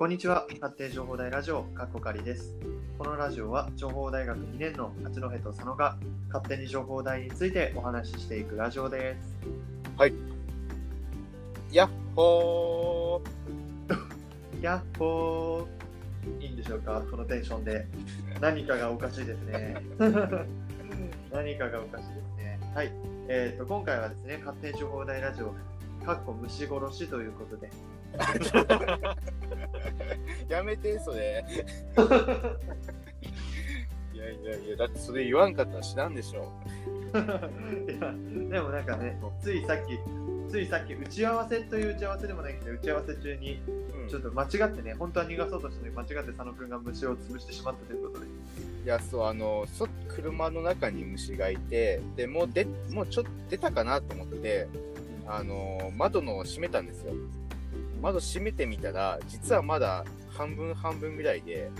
こんにちは。発展情報大ラジオ、かっこかりです。このラジオは、情報大学2年の八戸と佐野が勝手に情報大についてお話ししていくラジオです。やっほやっほー いいんでしょうか？このテンションで。何かがおかしいですね。何かがおかしいですね。はい。えっ、と、今回はですね、勝手に情報大ラジオ、かっこ虫殺しということで、ー やめて、それ。いやいやいや、だってそれ言わんかったら知らんでしょ。いやでもなんかね、ついさっき、ついさっき打ち合わせという打ち合わせでもないけど、打ち合わせ中にうんちょっと間違ってね、本当は逃がそうとしたのに間違って佐野くんが虫を潰してしまったということで。いや、そう、あの、そ車の中に虫がいて、でもうで、もうちょっと出たかなと思って、あの、窓の閉めたんですよ。窓閉めてみたら、実はまだ半分半分ぐらいで、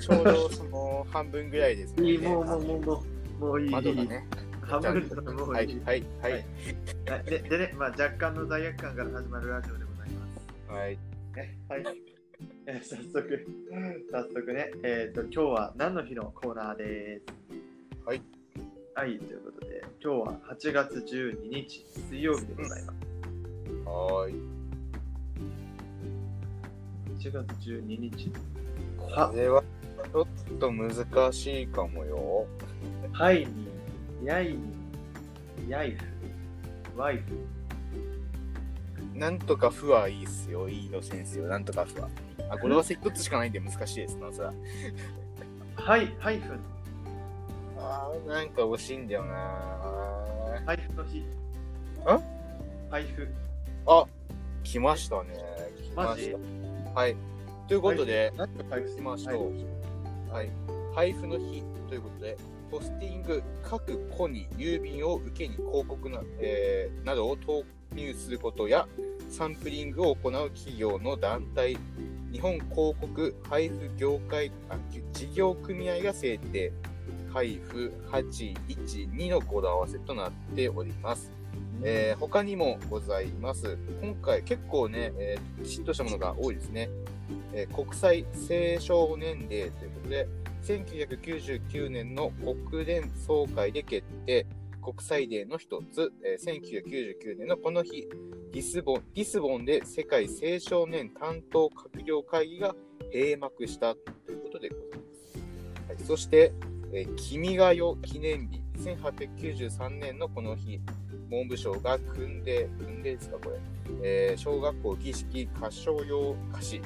ちょうどその半分ぐらいですね。いい、もうもうもうもう、もういい。窓がね。半分だともういい。はい、はい、はい。はいででね、まあ、若干の罪悪感から始まるラジオでございます。はい。ねはい。えー早速、早速ね、えっ、と、今日は何の日のコーナーです？はい。はい、ということで、今日は8月12日、水曜日でございます。はーい。8月12日。これはちょっと難しいかもよ。はいに、やいに、やいふ、ワイフ。なんとかふはいいっすよ。いいの先生よ。なんとかふは。あ、これは一つしかないんで難しいですな、それは。はい、ハイフン、あー、なんか惜しいんだよなハイフの日。あ？ハイフ。あ、来ましたね。来ました。はい。ということで、何てハイフ行きましょう。はい。配布の日ということで、ポスティング各個に郵便を受けに広告な,、えーなどを投入することや、サンプリングを行う企業の団体、日本広告配布業界あ事業組合が制定、配布812の語呂合わせとなっております。えー他にもございます。今回結構ね、えー、きちっとしたものが多いですね。えー国際青少年デーということで、1999年の国連総会で決定、国際デーの一つ、えー1999年のこの日、リスボンリスボンで世界青少年担当閣僚会議が閉幕したということでございます。はい、そして、え君が代記念日、1893年のこの日、文部省が訓令、訓令ですか、これ、えー小学校儀式歌唱用歌詞、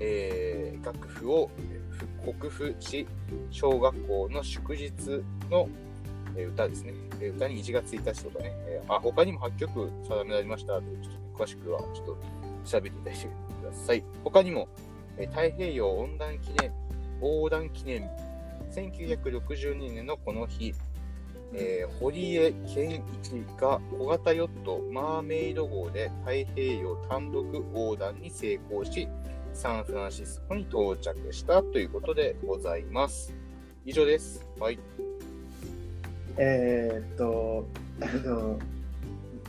えー楽譜をえー国譜し、小学校の祝日の、歌ですね。歌に1月1日とかね、えーあ他にも8曲定められましたとちょっと詳しくはちょっと調べていただいてください。他にも、えー太平洋横断記念、横断記念日、1962年のこの日、えー堀江謙一が小型ヨットマーメイド号で太平洋単独横断に成功し、サンフランシスコに到着したということでございます。以上です。はい。えーっと、あの、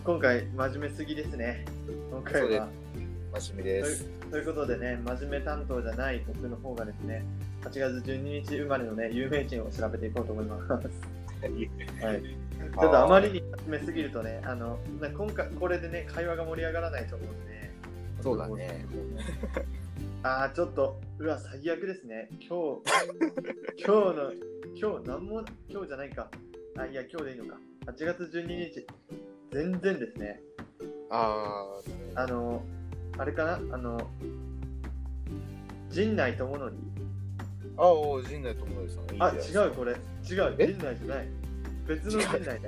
今回、真面目すぎですね。今回は。真面目です。ということでね、真面目担当じゃない僕の方がですね、8月12日生まれのね、有名人を調べていこうと思います。はい。ちょっとあまりに真面目すぎるとね、あの、な今回、これでね、会話が盛り上がらないと思うんで。そうだね。ああ、ちょっと、うわ、最悪ですね。今日、今日の、今日、なんも、今日じゃないか。あ、いや、今日でいいのか。8月12日、全然ですね。ああの、あれかな？あの、陣内智則？ー、あお陣内智則さん。あ、違う、これ。違う、え？陣内じゃない。別の陣内だよ。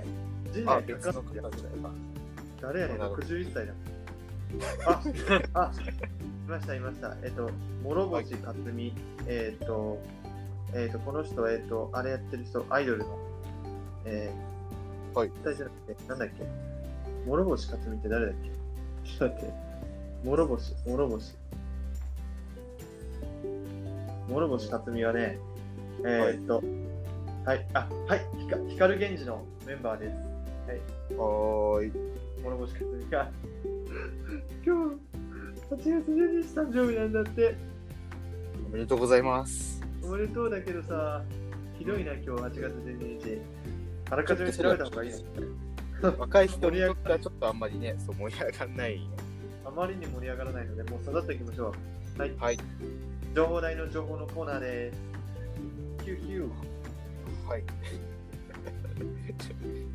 陣あ、内別の方かかって誰やねん、なるほど61歳だ。あ、あ、いました、いました。えっと、諸星克美、えっと、えっと、この人、えっと、あれやってる人、アイドルの、えー、はい。大じゃなくて、なんだっけ？諸星克美って誰だっけ？ちょっと待って。諸星、諸星。諸星克美はね、えーっと、はい、あ、はい、ひか光源氏のメンバーです。はーい。諸星克美が、今日、8月12日誕生日なんだって。めでとうございます。おめでとうだけどさ、ひどいな、今日8月12日。あらかじめ調べた方がいいの若い人にとってはちょっとあんまりね、そう盛り上がらない。あまりに盛り上がらないので、もう育っていきましょう。はい。はい。情報台の情報のコーナーです。ヒューヒュー。はい。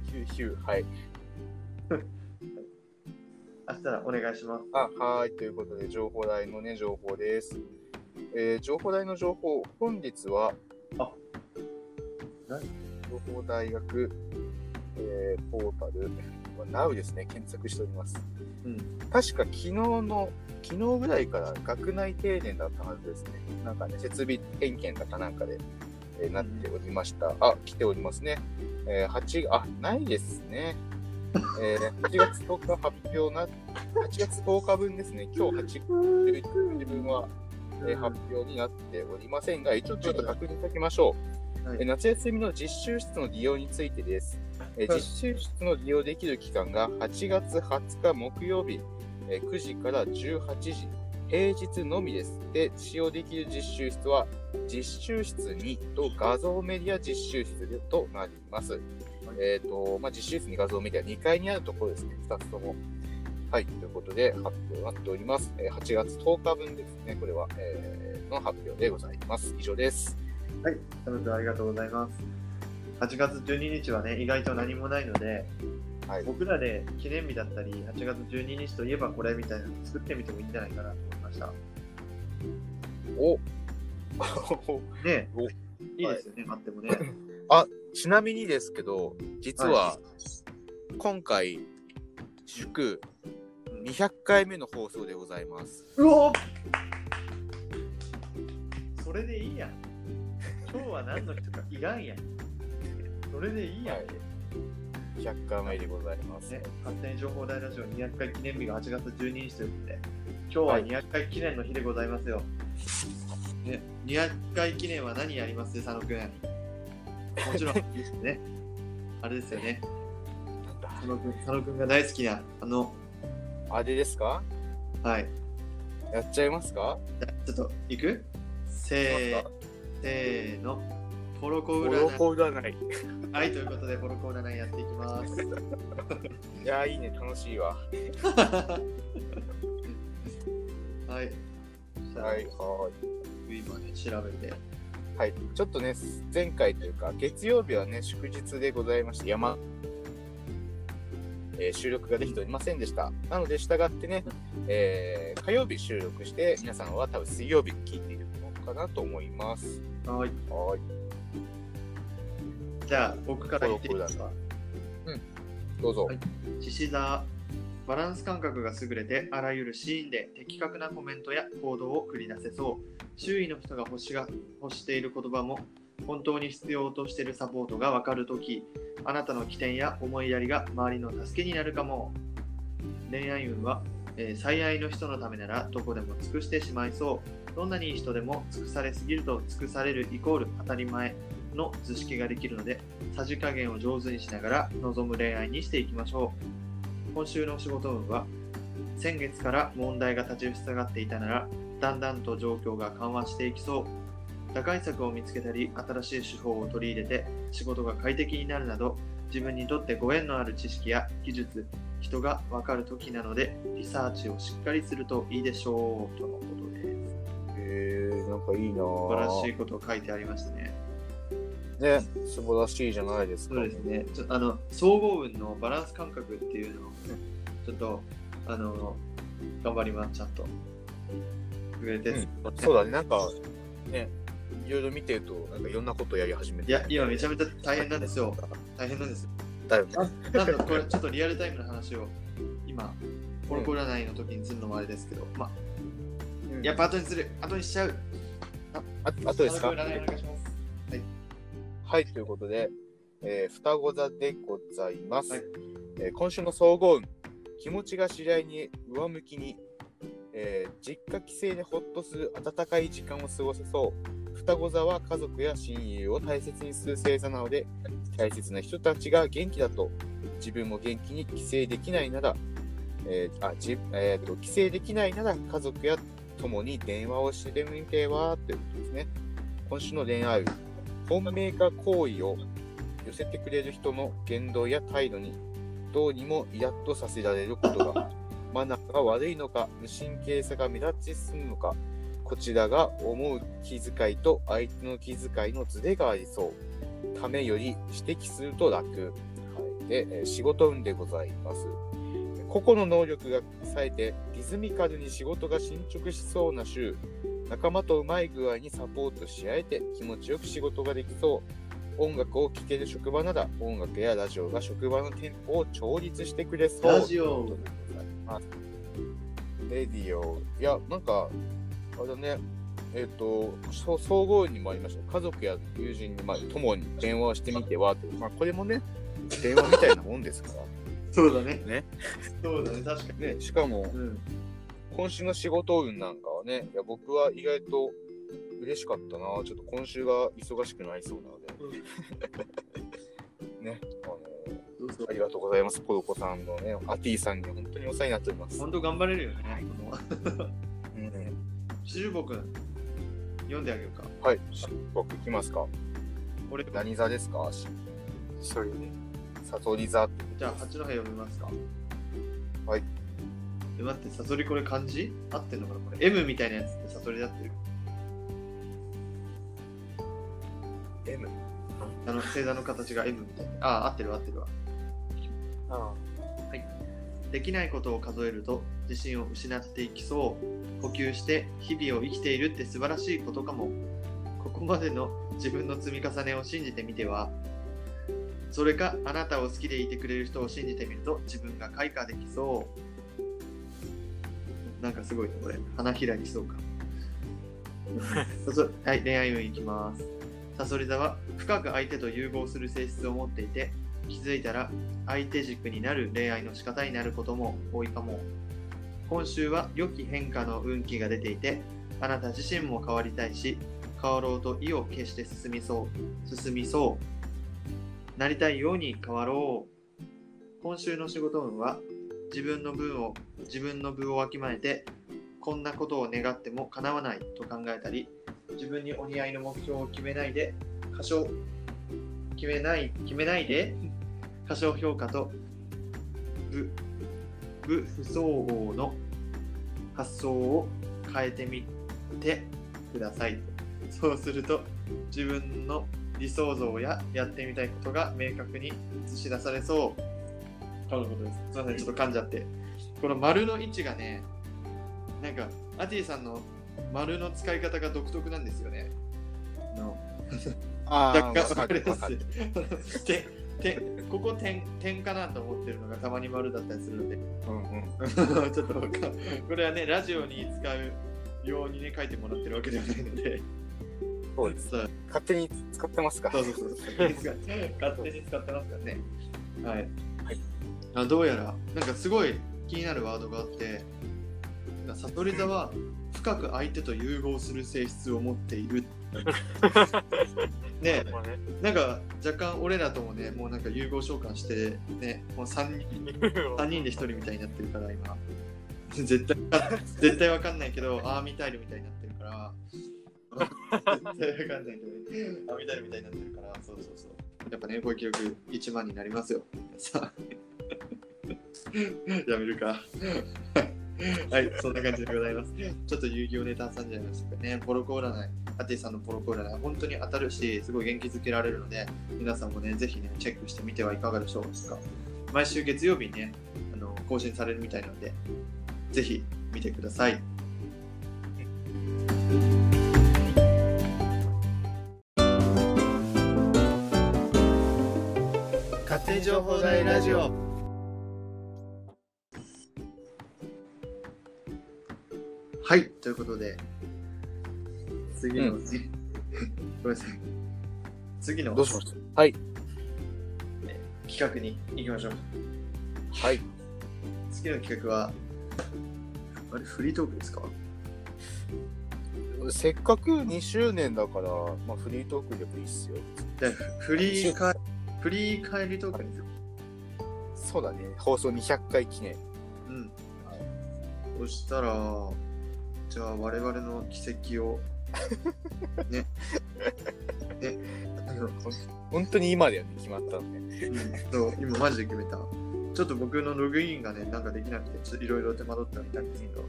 ヒューヒュー、はい。明日らお願いします。あ、はい。ということで、情報台のね、情報です。えー情報台の情報、本日は、あ何？情報大学、えーポータル、Now ですね、検索しております。うん。確か昨日の、昨日ぐらいから学内停電だったはずですね。なんかね、設備点検だかなんかで、えーなっておりました。あ、来ておりますね。えー、8、あ、ないですね。えー、8月10日発表な、8月10日分ですね。今日8月11日分は、えー発表になっておりませんが、一応ちょっと確認しておきましょう。はいえー夏休みの実習室の利用についてです。え実習室の利用できる期間が8月20日木曜日、えー9時から18時、平日のみです。で、使用できる実習室は、実習室2と画像メディア実習室となります。えっ、と、まあ、実習室に画像メディア2階にあるところですね、2つとも。はい、ということで発表になっております。えー8月10日分ですね、これは、えーの発表でございます。以上です。はい、サム君ありがとうございます。8月12日はね、意外と何もないので、はい。僕らで記念日だったり、8月12日といえばこれみたいなの作ってみてもいいんじゃないかなと思いました。お ねおいいですよね、待ってもね。ちなみにですけど、実は、今回、祝200回目の放送でございます。うおそれでいいやん。今日は何の日とかいらんやん。それでいいやん。はい100回目でございます。ね、勝手に情報大ラジオ200回記念日が8月12日ということで、今日は200回記念の日でございますよ。ね、200回記念は何やります？佐野くん。もちろん、ね、あれですよね。佐野くん佐野くんが大好きな、あの、あれですか？はい。やっちゃいますか？ちょっと、いく？せーせーの。ポロココ占い。ロコ占い。はい、ということで、ポロコ占いやっていきます。いやー、いいね、楽しいわ。はい。はい、は今ね、調べて。い。はい、ちょっとね、前回というか、月曜日はね、祝日でございまして、山、えー収録ができておりませんでした。なので、従ってね、えー火曜日収録して、皆さんは多分水曜日に聞いているのかなと思います。はい。はい。じゃあ、僕から言っていいですか？どうぞ。はい獅子座バランス感覚が優れてあらゆるシーンで的確なコメントや行動を繰り出せそう。周囲の人が欲しが欲している言葉も本当に必要としているサポートが分かるときあなたの起点や思いやりが周りの助けになるかも。恋愛運は、えー最愛の人のためならどこでも尽くしてしまいそう。どんなにいい人でも尽くされすぎると尽くされるイコール当たり前の図式ができるのでさじ加減を上手にしながら望む恋愛にしていきましょう。今週の仕事運は先月から問題が立ちふさがっていたならだんだんと状況が緩和していきそう。打開策を見つけたり新しい手法を取り入れて仕事が快適になるなど自分にとってご縁のある知識や技術人が分かる時なのでリサーチをしっかりするといいでしょう。とのことです。えー、なんかいいな素晴らしぁいことを書いてありましたねね、素晴らしいじゃないですか。そうですね。ちょあの総合運のバランス感覚っていうのをちょっとあの頑張りますちゃんと。上です、そうだね、なんか、ね、いろいろ見てると、なんかいろんなことやり始めて。いや今めちゃめちゃ大変なんですよ。大変なんです。だよね。なんだこれちょっとリアルタイムの話を今コロコロ占いの時にするのもあれですけど、まあやっぱ後にする後にしちゃう。ああとですか？はい、ということで、えー、双子座でございます。はいえー今週の総合運、気持ちが次第に上向きに、えー実家帰省でほっとする温かい時間を過ごせそう。双子座は家族や親友を大切にする星座なので、大切な人たちが元気だと、自分も元気に帰省できないなら、えーあじえーと帰省できないなら家族や共に電話をしてみてはということですね。今週の恋愛運、本命か行為を寄せてくれる人の言動や態度にどうにもイラッとさせられることが、マナーが悪いのか、無神経さが目立ち進むのか、こちらが思う気遣いと相手の気遣いのズレがありそう。ためより指摘すると楽。はい、で、えー仕事運でございます。個々の能力が冴えてリズミカルに仕事が進捗しそうな週仲間とうまい具合にサポートし合えて気持ちよく仕事ができそう。音楽を聴ける職場なら音楽やラジオが職場のテンポを調律してくれそう。ラジオ。レディオ。いやなんかあれだね。えっ、とそう総合運にもありました。家族や友人に、まあ、友に電話をしてみてはと、まあ、これもね電話みたいなもんですから。そうだね。ね。そうだね、確かに。ねしかもうん。今週の仕事運なんかはね、いや僕は意外と嬉しかったな。ちょっと今週が忙しくなりそうなので。ね、あのありがとうございます。ポロコさんのね、アティさんに本当にお世話になっております。本当頑張れるよね。この うん、しるぼくん、読んであげようか。はい、僕行きますか？俺、何座ですか？そういうね。サソリ座。じゃあ、八戸読みますか。はい。え、待って、サソリこれ漢字？合ってんのかなこれ？M みたいなやつってサソリだってる？M。あの、星座の形が M みたいな。ああ、合ってる合ってるわ。あできないことを数えると自信を失っていきそう。呼吸して日々を生きているって素晴らしいことかも。ここまでの自分の積み重ねを信じてみては。それかあなたを好きでいてくれる人を信じてみると自分が開花できそう。なんかすごいね、これ。花開きそうか。はい、恋愛運いきます。サソリ座は深く相手と融合する性質を持っていて、気づいたら相手軸になる恋愛の仕方になることも多いかも。今週は良き変化の運気が出ていて、あなた自身も変わりたいし、変わろうと意を決して進みそう。進みそう。なりたいように変わろう。今週の仕事運は、自分の分を、自分の分をわきまえて、こんなことを願っても叶わないと考えたり、自分にお似合いの目標を決めないで、過小、決めない、決めないで、過小評価と部部不相応の発想を変えてみてください。そうすると自分の理想像ややってみたいことが明確に映し出されそう。とのことです。すみません、ちょっと噛んじゃって。この丸の位置がね、なんか、アティさんの丸の使い方が独特なんですよね。あのあ若干わか分かりま。す。点点ここ点点かなと思ってるのがたまに丸だったりするので、うんうん。ちょっとわかんこれはね、ラジオに使うようにね、書いてもらってるわけではないので、そうです。勝手に使ってますかそうそうそう勝手に使って勝手に使ってますからね。はい。はいあどうやら、なんかすごい気になるワードがあって、悟り座は深く相手と融合する性質を持っている。ね。なんか若干俺らともね、もうなんか融合召喚して、ね、もう3人 ,3 人で1人みたいになってるから、今。絶対絶対わかんないけど、アーミタイルみたいになってるから。絶対わかんないけど、アーミタイルみたいになってるから、そうそうそう。やっぱね、こういう記録1万になりますよ。さあ。やめるか。はい、そんな感じでございます。ちょっと遊戯王ネタ挟んじゃないましたけどね、ポロコ占い、アティさんのポロコ占い、本当に当たるし、すごい元気づけられるので、皆さんもね、ぜひね、チェックしてみてはいかがでしょうか。毎週月曜日にね、あの更新されるみたいなので、ぜひ見てください。情報大ラジオ。はい、ということで、次の、うん ごめんなさい。次のどうしました？はい。企画に行きましょう。はい。次の企画は、あれ、フリートークですか？せっかく2周年だから、まあ、フリートークでもいいっすよ。フリーか、フリー帰りトークですよ。そうだね。放送200回記念。うん。そしたら、じゃあ我々の奇跡を ねね 本当に今ではね決まったのね。うんそう今マジで決めたちょっと僕のログインがねなんかできなくていろいろ手間取ってはいたんですけど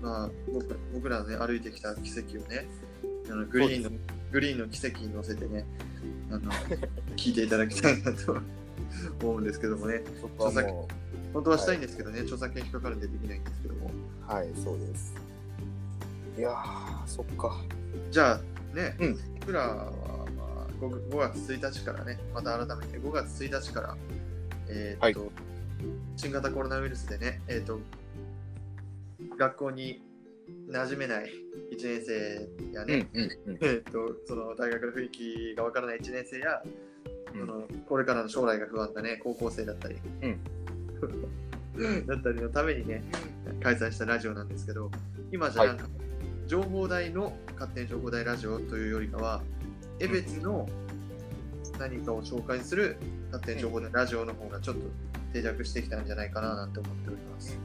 まあ僕僕らね歩いてきた奇跡をねあのグリーンのグリーンの奇跡に乗せてねあの聞いていただきたいなと思うんですけどもね。そこはも本当はしたいんですけどね、著作権引っかかるんでできないんですけども。う、はい、そうです。いやー、そっか。じゃあね、うん。僕らは、まあ、5, 5月1日からね、また改めて5月1日から、えーっと新型コロナウイルスでね、えーっと学校に馴染めない1年生やね、うんうんうん。えーっとその大学の雰囲気がわからない1年生や、うん。そのこれからの将来が不安なね高校生だったり、だったりのためにね開催したラジオなんですけど今じゃなんか、情報台の勝手に情報台ラジオというよりかは江別の何かを紹介する勝手に情報台ラジオの方がちょっと定着してきたんじゃないかななんて思っております。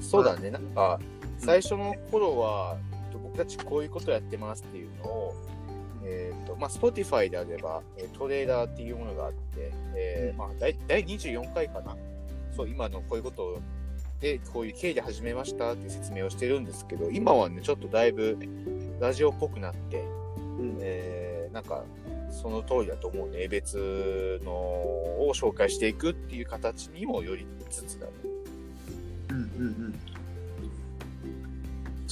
そうだね、なんか、最初の頃は、僕たちこういうことやってますっていうのを、えっ、と、まあ、Spotify であれば、えートレーダーっていうものがあって、えーうんまあ、第第24回かな。そう、今のこういうことで、こういう経緯で始めましたっていう説明をしてるんですけど、今はね、ちょっとだいぶラジオっぽくなって、うんえーなんか、その通りだと思うね。別のを紹介していくっていう形にもよりつつだね。うんうんうん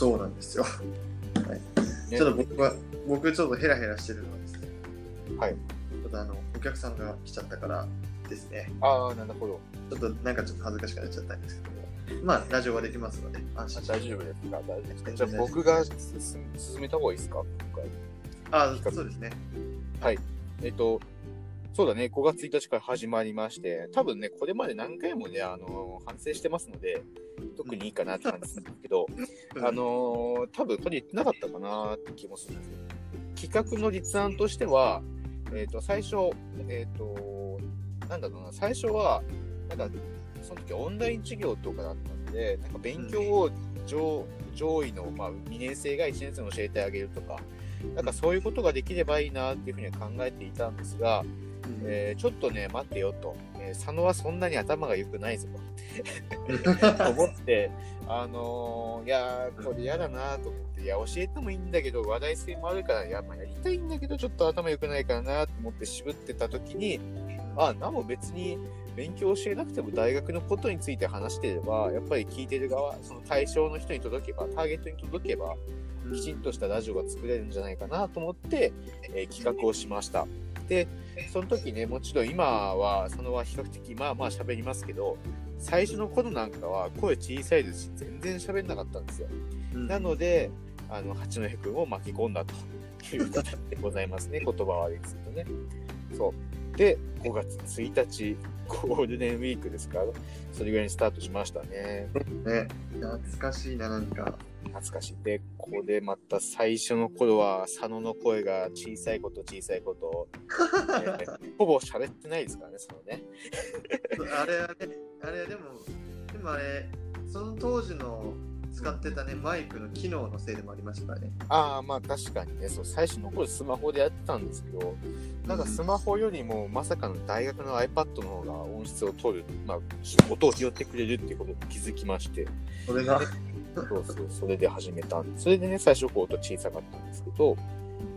そうなんですよ。ね。ちょっと僕は、僕ちょっとヘラヘラしてるのはですね、はい。ちょっとあの、お客さんが来ちゃったからですね、ああ、なるほど。ちょっとなんかちょっと恥ずかしくなっちゃったんですけども、まあ、ラジオはできますので、安心して。大丈夫ですか？大丈夫ですじゃあ僕が進進めた方がいいですか？今回。あそうですね。えっと、そうだね、5月1日から始まりまして、多分ね、これまで何回もね、あの反省してますので、特にいいかなって感じなんですけど、あの多分これ言ってなかったかなって気もするんですけど、企画の立案としては、えっ、と、最初、えっ、と、なんだろうな、最初は、なんか、その時オンライン授業とかだったので、なんか勉強を上上位の、まあ、2年生が1年生に教えてあげるとか、なんかそういうことができればいいなっていうふうには考えていたんですが、うんえーちょっとね、待ってよと、えー佐野はそんなに頭が良くないぞと。思って、あのーいやー、これ嫌だなと思って、いや、教えてもいいんだけど、話題性もあるから、いや、まあ、やりたいんだけど、ちょっと頭良くないからなと思って渋ってた時に、あ、なも別に勉強教えなくても大学のことについて話してれば、やっぱり聞いてる側、その対象の人に届けば、ターゲットに届けば、きちんとしたラジオが作れるんじゃないかなと思って、えー企画をしました。で、その時ね、もちろん今は、佐野は比較的まあまあ喋りますけど、最初の頃なんかは声小さいですし、全然喋んなかったんですよ。うんなので、あの、八戸くんを巻き込んだという形でございますね。言葉悪いですけどね。そう。で、5月1日、ゴールデンウィークですか？ら、それぐらいにスタートしましたね。ね、懐かしいな、なんか。懐かしい。で、ここでまた最初の頃は、佐野の声が小さいこと小さいこと、え ーほぼ喋ってないですからね、そのね。あれはね、あれでも、でもあれ、その当時の使ってたね、マイクの機能のせいでもありましたね。ああ、まあ確かにね、そう、最初の頃スマホでやってたんですけど、なんかスマホよりもまさかの大学の iPad の方が音質を取る、まあ、音を拾ってくれるっていうことに気づきまして、それが、そうそう、それで始めたんで、それでね、最初こう音小さかったんですけど、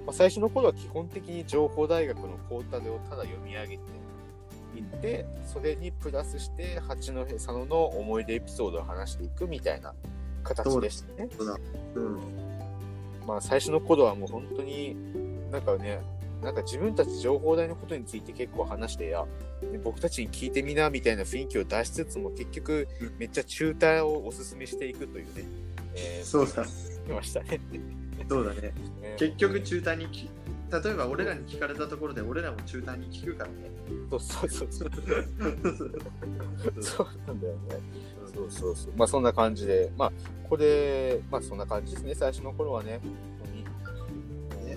まあ、最初の頃は基本的に情報大学のポータルをただ読み上げていって、それにプラスして、八戸佐野の思い出エピソードを話していくみたいな形でしたね。そうだ。うん。まあ最初の頃はもう本当になんかね、なんか自分たち情報大のことについて結構話してや、で僕たちに聞いてみなみたいな雰囲気を出しつつも結局めっちゃ中退をおすすめしていくというね、えーそうだ。いましたね。そうだね。ね結局、中退にき、例えば俺らに聞かれたところで、俺らも中退に聞くからね。そうそうそうそう。そうなんだよね。そうそうそう。まあそんな感じで、まあこれ、まあそんな感じですね、最初の頃はね。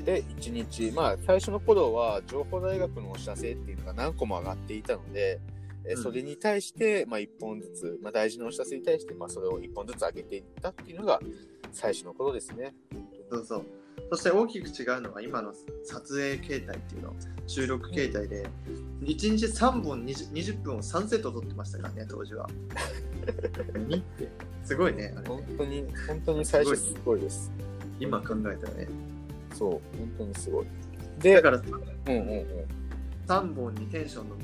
で、1日、まあ最初の頃は情報大学のお知らせっていうのが何個も上がっていたので、えーうんそれに対して、まあ、1本ずつ、まあ、大事なお知らせに対して、まあ、それを1本ずつ上げていったっていうのが最初の頃ですね。そうそう。そして大きく違うのは今の撮影形態っていうの、収録形態で、1日3本 20, 20分を3セット撮ってましたからね、当時は。すごいね、あれ本ね。当に、本当に最初すごいです。今考えたらね。そう、本当にすごい。でだ、からうんうんうん。3本にテンションの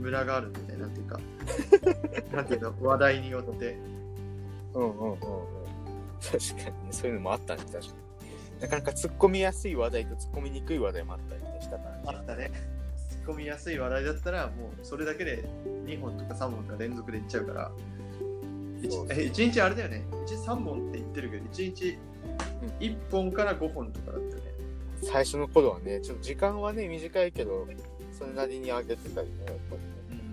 ムラがあるみたいな、なんていうか、なんていうの、話題によって。うんうんうんうん。確かにね、そういうのもあったね、確かに。なかなか突っ込みやすい話題と突っ込みにくい話題もあったりねしたからね。あったね。突っ込みやすい話題だったら、もうそれだけで2本とか3本とか連続でいっちゃうから、そう1日あれだよね、1日3本って言ってるけど、1日1本から5本とかだったよね。最初の頃はね、ちょっと時間はね、短いけど、それなりに上げてたりね、やっぱりね。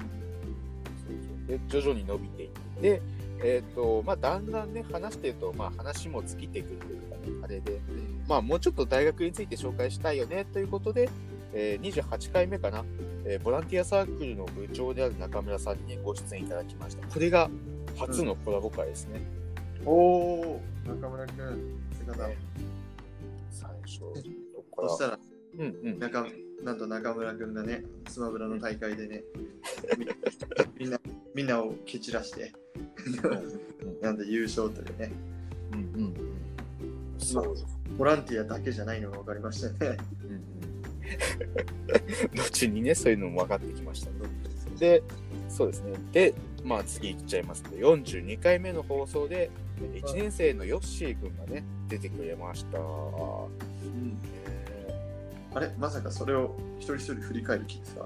そうそうで、徐々に伸びていって、でえっ、と、まあ、だんだんね、話してると、まあ、話も尽きてくるというかね、あれで、まあ、もうちょっと大学について紹介したいよね、ということで、えー28回目かな、えーボランティアサークルの部長である中村さんに、ね、ご出演いただきました。これが初のコラボ会ですね。おお中村くん、姿。ね最初、そしたら、うんうん。中なんと中村くんがね、スマブラの大会でね、み みんな、みんなを蹴散らして、なんで優勝というね、うんうんうん。そう。ボランティアだけじゃないのが分かりましたね。うんうん後にね、そういうのも分かってきましたね。で、そうですね。で、まあ次いっちゃいますと、42回目の放送で、1年生のヨッシー君がね、出てくれました。えあれまさかそれを一人一人振り返る気ですか？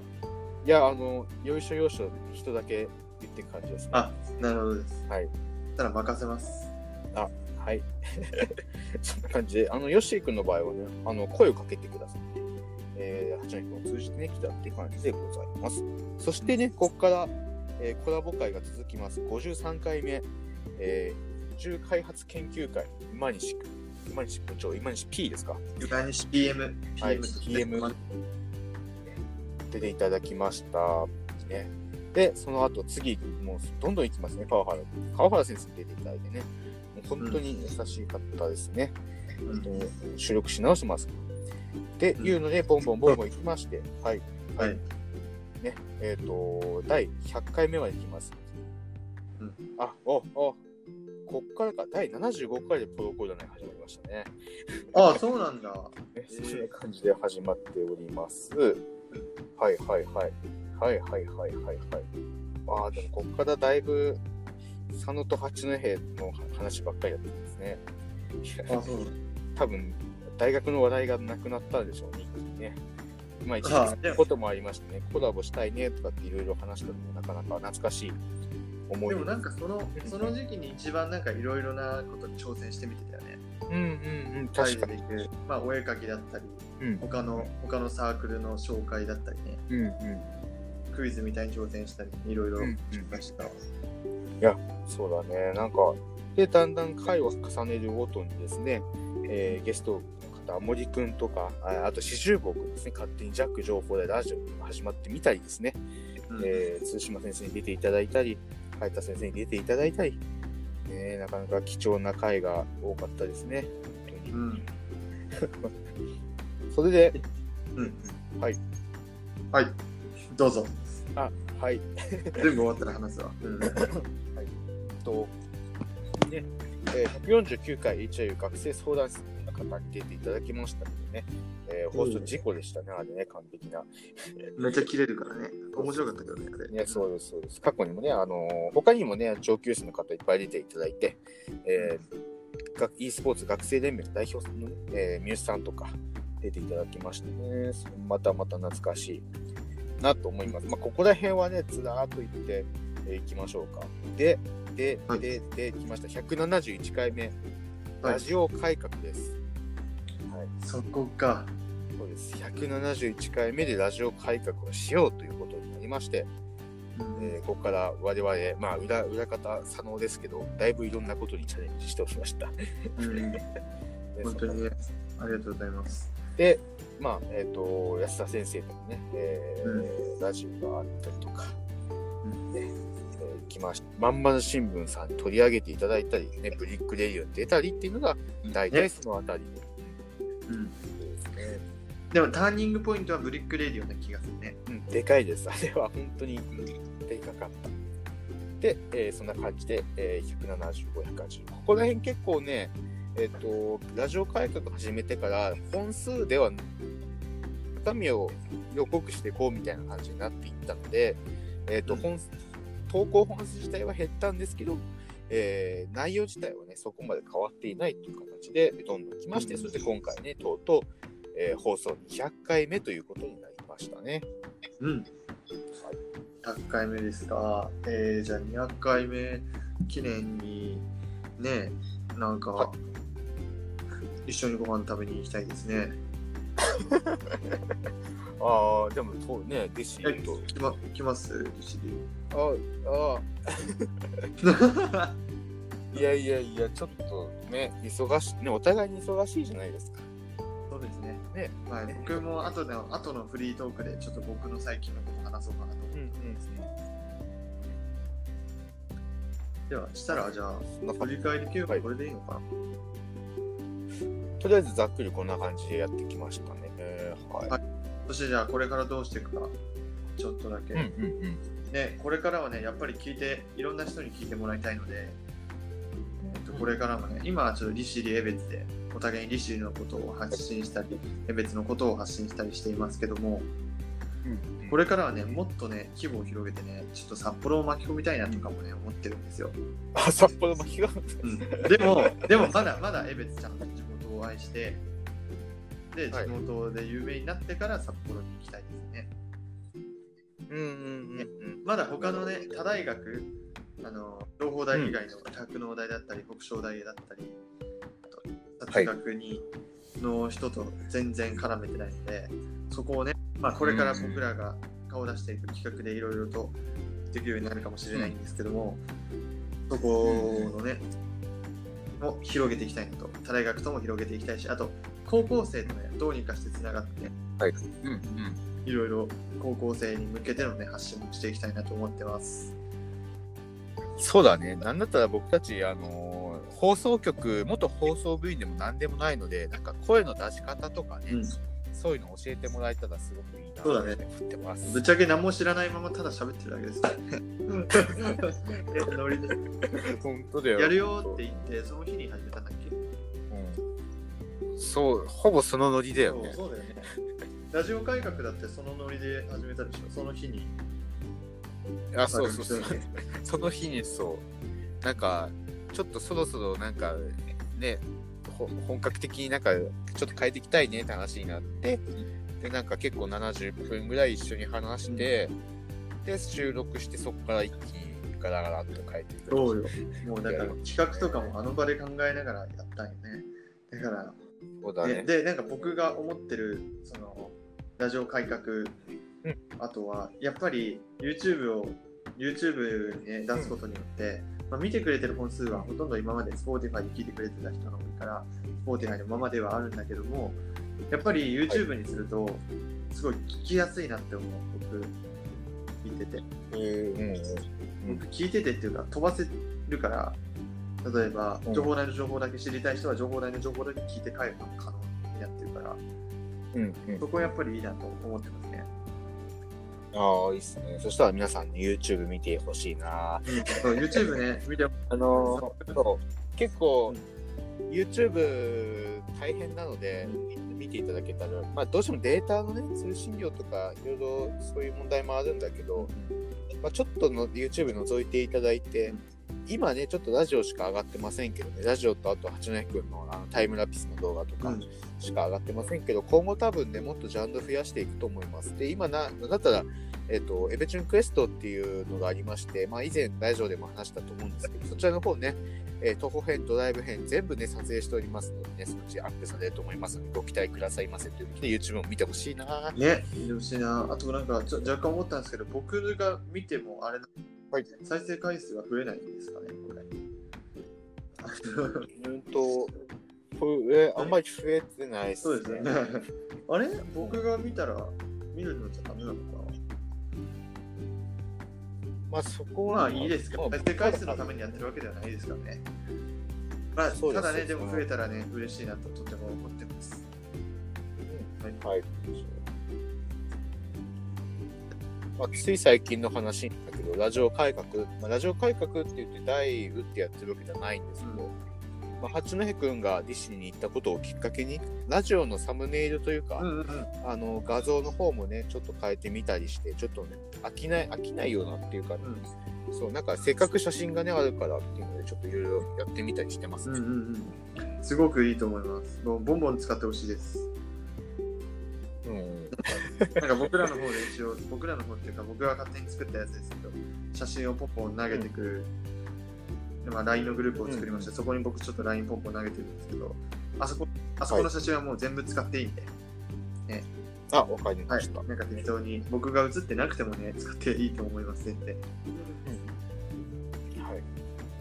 ーいや、あの、よいしょよいしょ、人だけ言ってく感じですね。あ、なるほどです。はい。たら任せます。はい。そんな感じで、あの、ヨッシー君の場合はね、あの、声をかけてくださって、えー、八戸君を通じてね、来たって感じでございます。そしてね、ここから、えーコラボ会が続きます。53回目、えー、宇宙開発研究会、今西君、今西部長、今西 P ですか？今西 PM、はい PM 出ていただきました。ね。で、その後、次、もうどんどんいきますね、川原。川原先生に出ていただいてね。もう本当に優しい方ですね。うん本当に収録し直します。っていうので、ボンボンボンボンいきまして、はい。はい。ね。えっ、と、第100回目までいきます。うんあ、お、お、こっからか、第75回でプロコーダーが始まりましたね。ああ、そうなんだ。ねそんな感じで始まっております。はいはいはい。はいはいはいはいはい。ああ、でもこっからだいぶ佐野と八戸の話ばっかりだったんですね。あそう。多分大学の話題がなくなったんでしょうね、ね。まあ一あ時そういうこともありましてね、コラボしたいねとかっていろいろ話したのもなかなか懐かしい思いでもなんかそのその時期に一番なんかいろいろなことに挑戦してみてたよね。うんうんうん、確かに。まあお絵描きだったり、うん。他の他のサークルの紹介だったりね、うんうん。クイズみたいに挑戦したり、いろいろうんうん。しました。そうだね、なんか、で、だんだん回を重ねるごとにですね、えーゲストの方、森くんとか、ああと四十五くんですね、勝手にジャック情報でラジオが始まってみたりですね、うん。えー、通島先生に出ていただいたり、海田先生に出ていただいたり、ね、なかなか貴重な回が多かったですね、本当に。うん それで、うんはい。はい。どうぞ。あ、はい。全部終わったら話すわ。うん と、ね、えー、149回 HIU 学生相談室の方に出ていただきましたのでね、えー放送事故でしたね、あれね、完璧な。めっちゃ切れるからね。面白かったけどね、あれ。ね、そうです、そうです。過去にもね、あのー他にもね、上級生の方いっぱい出ていただいて、えー、学 e スポーツ学生連盟の代表のね、えー、ミュースさんとか出ていただきましてね、またまた懐かしいなと思います。まあ、ここら辺はね、ずらーっと言ってい、えーきましょうか。で、で、はいで、で、来ました。171回目、はいラジオ改革です。はい、そこか。そうです。171回目でラジオ改革をしようということになりまして、えーここから我々、まあ裏、裏方、佐野ですけど、だいぶいろんなことにチャレンジしておりました。本当にね、ありがとうございます。で、まあ、えっ、と、安田先生とのね、えーラジオがあったりとか、きました。まんまる新聞さんに取り上げていただいたり、ね、ブリックレディオに出たりっていうのが、大体そのあたりうん、ですね。でもターニングポイントはブリックレディオな気がするね。うん、でかいです。あれは本当に、うんでかかった。で、えーそんな感じで、えー175、180。ここら辺結構ね、えっ、と、ラジオ改革始めてから、本数では、中身を予告していこうみたいな感じになっていったので、えっ、と、うん本数投稿本数自体は減ったんですけど、えー内容自体はね、そこまで変わっていないという形で、どんどん来まして、そして今回ね、とうとう、えー放送200回目ということになりましたね。うん。100回目ですか。えー、じゃあ200回目記念に、ね、なんか、は一緒にご飯食べに行きたいですね。ああ、でもそうね、弟子えと。来ま来ます？西でああ、いやいやいや、ちょっとね、忙しい、ね、お互いに忙しいじゃないですか。そうですね。ねはい、僕も後の後のフリートークでちょっと僕の最近のこと話そうかなと思ってますね。では、したらじゃあ、振り返り休暇これでいいのかな、とりあえずざっくりこんな感じでやってきましたね。えーはい。はいそしてじゃあこれからどうしていくか、ちょっとだけ。うんうんうん。ね、これからはね、やっぱり聞いて、いろんな人に聞いてもらいたいので、えっとこれからもね、今はちょっと利尻江別で、お互いに利尻のことを発信したり、江別のことを発信したりしていますけども、うんこれからはね、もっとね、規模を広げてね、ちょっと札幌を巻き込みたいなとかもね、思ってるんですよ。あ、札幌巻きが。うん、でも、でもまだまだ江別ちゃんと地元を愛して、で、はい。地元で有名になってから札幌に行きたいですね。うんうんうんうん。まだ他のね、他大学、あの、情報大以外の酪農大だったり、北昇大だったり、あと、雑学に、の人と全然絡めてないので、そこをね、まあ、これから僕らが顔出していく企画でいろいろとできるようになるかもしれないんですけども、そこのね、を広げていきたいのと、他大学とも広げていきたいし、あと、高校生とね、どうにかしてつながって、うんうん。いろいろ高校生に向けてのね、発信もしていきたいなと思ってます。そうだね。なんだったら僕たち、あのー放送局、元放送部員でも何でもないので、なんか声の出し方とかね、うんそういうの教えてもらえたらすごくいいなそうだねって思ってます。ぶっちゃけ何も知らないままただ喋ってるだけですノリで本当だよ。やるよって言って、その日に始めたんだっけ？うんそう、ほぼそのノリだよね。そうだよね。ラジオ改革だってそのノリで始めたでしょ、その日に。あ、そうそうそう その日にそう、なんか、ちょっとそろそろなんか、ね、ほ本格的になんか、ちょっと変えていきたいねって話になって、で、なんか結構70分ぐらい一緒に話して、で、収録して、そこから一気にガラガラっと変えていく。そうよ。もうだから企画とかもあの場で考えながらやったんよね。だから、そうだね。ででなんか僕が思ってるそのラジオ改革、あとはやっぱり YouTube を YouTube に、ね、出すことによって、まあ、見てくれてる本数はほとんど今まで Spotify で聞いてくれてた人が多いから Spotify のままではあるんだけどもやっぱり YouTube にするとすごい聞きやすいなって思う僕聞いてて。うんうん僕聞いててっていうか飛ばせるから例えばうん。情報内の情報だけ知りたい人は情報内の情報だけ聞いて帰るのも可能になってるからうんうん。そこはやっぱりいいなと思ってますね。ああ、いいっすね。そしたら皆さんに YouTube 見てほしいな。そう YouTube ね、見てあのーそう結構 YouTube 大変なので見ていただけたら、まあ、どうしてもデータのね通信量とかいろいろそういう問題もあるんだけど、まあ、ちょっとの YouTube 覗いていただいて今ねちょっとラジオしか上がってませんけどねラジオとあと八戸君のあのタイムラピスの動画とかうん。しか上がってませんけど、今後多分ねもっとジャンル増やしていくと思います。で今なだったらえっ、と、エベチュンクエストっていうのがありまして、まあ以前ラジオでも話したと思うんですけど、そちらの方ね、えー徒歩編、ドライブ編、全部ね、撮影しておりますのでね、そのうちアップされると思いますので、ご期待くださいませということで、YouTube も見てほしいなね、見てほしいな。あとなんかちょ若干思ったんですけど、僕が見てもあれ、はい再生回数は増えないんですかね、これ。うんと、これあんまり増えてないっすそうですよね。あれ？僕が見たら見るのじゃダメなのかな？まあそこはまあいいですけど、まあ再生回数のためにやってるわけではないですからね。まあ、ただね、でも増えたらね、嬉しいなととても思ってます。はい。まあ、つい最近の話だけど、ラジオ改革、まあ、ラジオ改革って言って大打ってやってるわけじゃないんですけど、まあ、八戸くんがディシに行ったことをきっかけに、ラジオのサムネイルというか、うんうんうん。あの画像の方もね、ちょっと変えてみたりして、ちょっとね、飽きない、飽きないようなっていうか、そう、なんかせっかく写真がね、あるからっていうので、ちょっといろいろやってみたりしてますね。うんうんうん。すごくいいと思います。もうボンボン使ってほしいです。うん。なんか僕らの方で一応、僕らの方っていうか、僕が勝手に作ったやつですけど、写真をポンポン投げてくる、まあ、LINE のグループを作りまして、そこに僕ちょっと LINE ポンポン投げてるんですけど、あそこあそこの写真はもう全部使っていいんで、あ、わかりまはいした。、なんか適当に僕が写ってなくてもね、使っていいと思います、全然。はい、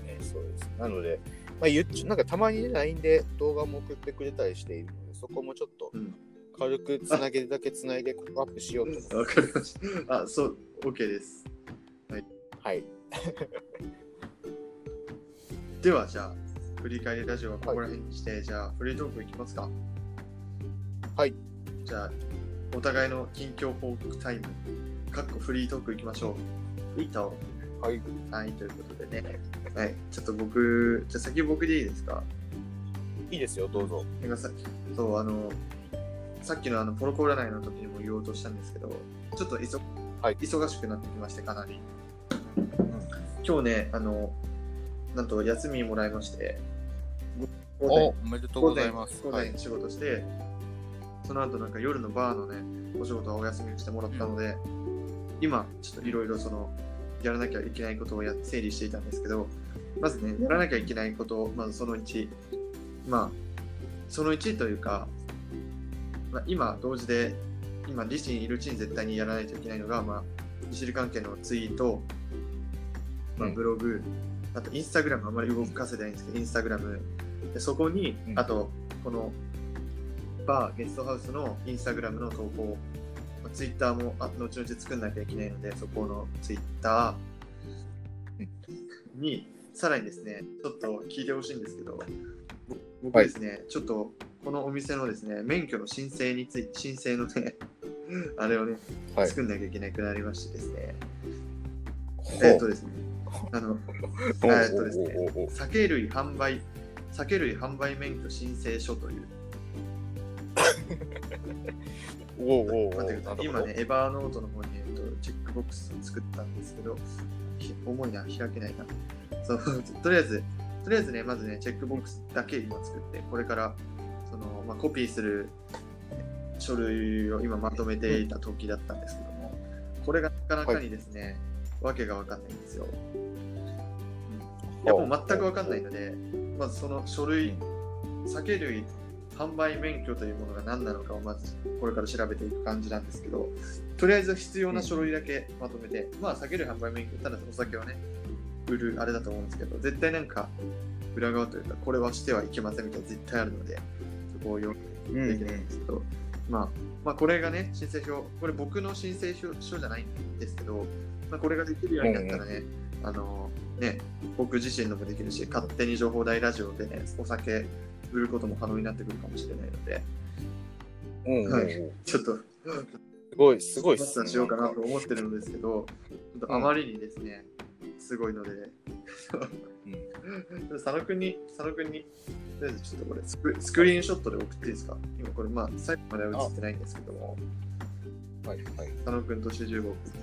ね、そうです。なので、まあ、ゆっちなんかたまにね、LINE で動画も送ってくれたりしているので、そこもちょっとうん軽くつなげるだけつないでアップしようと思って。わかりました。あ、そう、OK です。はい。では、じゃあ、振り返りラジオはここら辺にして、じゃあ、フリートークいきますか。はい。じゃあ、お互いの近況報告タイム、かっこフリートークいきましょう。いいと。はい。はい、ということでね。はい、ちょっと僕、じゃあ先僕でいいですか？いいですよ、どうぞ。なんかさそう、あの、さっきのあのポロコ占いの時にも言おうとしたんですけど、ちょっといそ、はい忙しくなってきまして、かなり。今日ね、あの、なんと休みもらいまして、午前お、おめでとうございます。はい午前。仕事して、その後なんか夜のバーのね、お仕事はお休みしてもらったので、今、ちょっといろいろその、やらなきゃいけないことをや整理していたんですけど、まずね、やらなきゃいけないこと、まずその1、まあ、その1というか、まあ、今、同時で、今、自身いるうちに絶対にやらないといけないのが、まあ、利尻関係のツイート、まあ、うん。ブログ、あとインスタグラムあんまり動かせてないんですけど、インスタグラム、でそこに、うん。あと、このバー、ゲストハウスのインスタグラムの投稿、まあ、ツイッターもあ後々作んなきゃいけないので、そこのツイッター。に、さらにですね、ちょっと聞いてほしいんですけど、ぼ僕ですね、ちょっとこのお店のですね、免許の申請について、申請のね、あれをね、はい。作んなきゃいけなくなりましてですね、ほえっとですね、あの、おえっとですね酒類販売、酒類販売免許申請書という、おおおお待ってください。今ね、エバーノートの方に、えっと、チェックボックスを作ったんですけど、ひ重いな、開けないな。そうとりあえず、とりあえずね、まずね、チェックボックスだけ今作って、これから、その、まあ、コピーする書類を今まとめていた時だったんですけども、これがなかなかにですね、わけがわかんないんですよ。いや、もう全くわかんないので、まずその書類、酒類販売免許というものが何なのかをまずこれから調べていく感じなんですけど、とりあえず必要な書類だけまとめて、まあ酒類販売免許、ただお酒はね、売るあれだと思うんですけど、絶対なんか裏側というか、これはしてはいけませんみたいな絶対あるので、そこを読んでいけないん。ですけど、まあ、まあこれがね、申請書、これ僕の申請書書じゃないんですけど、まあ、これができるようになったらね、あのね、僕自身のもできるし、勝手に情報大ラジオでね、お酒売ることも可能になってくるかもしれないので、うんうんうん。はい。ちょっと、すごい、すごいっすね。しようかなと思ってるのですけど、ちょっとあまりにですね、すごいので、佐野くんに、佐野くんに、とりあえずちょっとこれスク、スクリーンショットで送っていいですか？今これ、まあ、最後までは映ってないんですけども、はいはい。佐野くんと四十五くん。で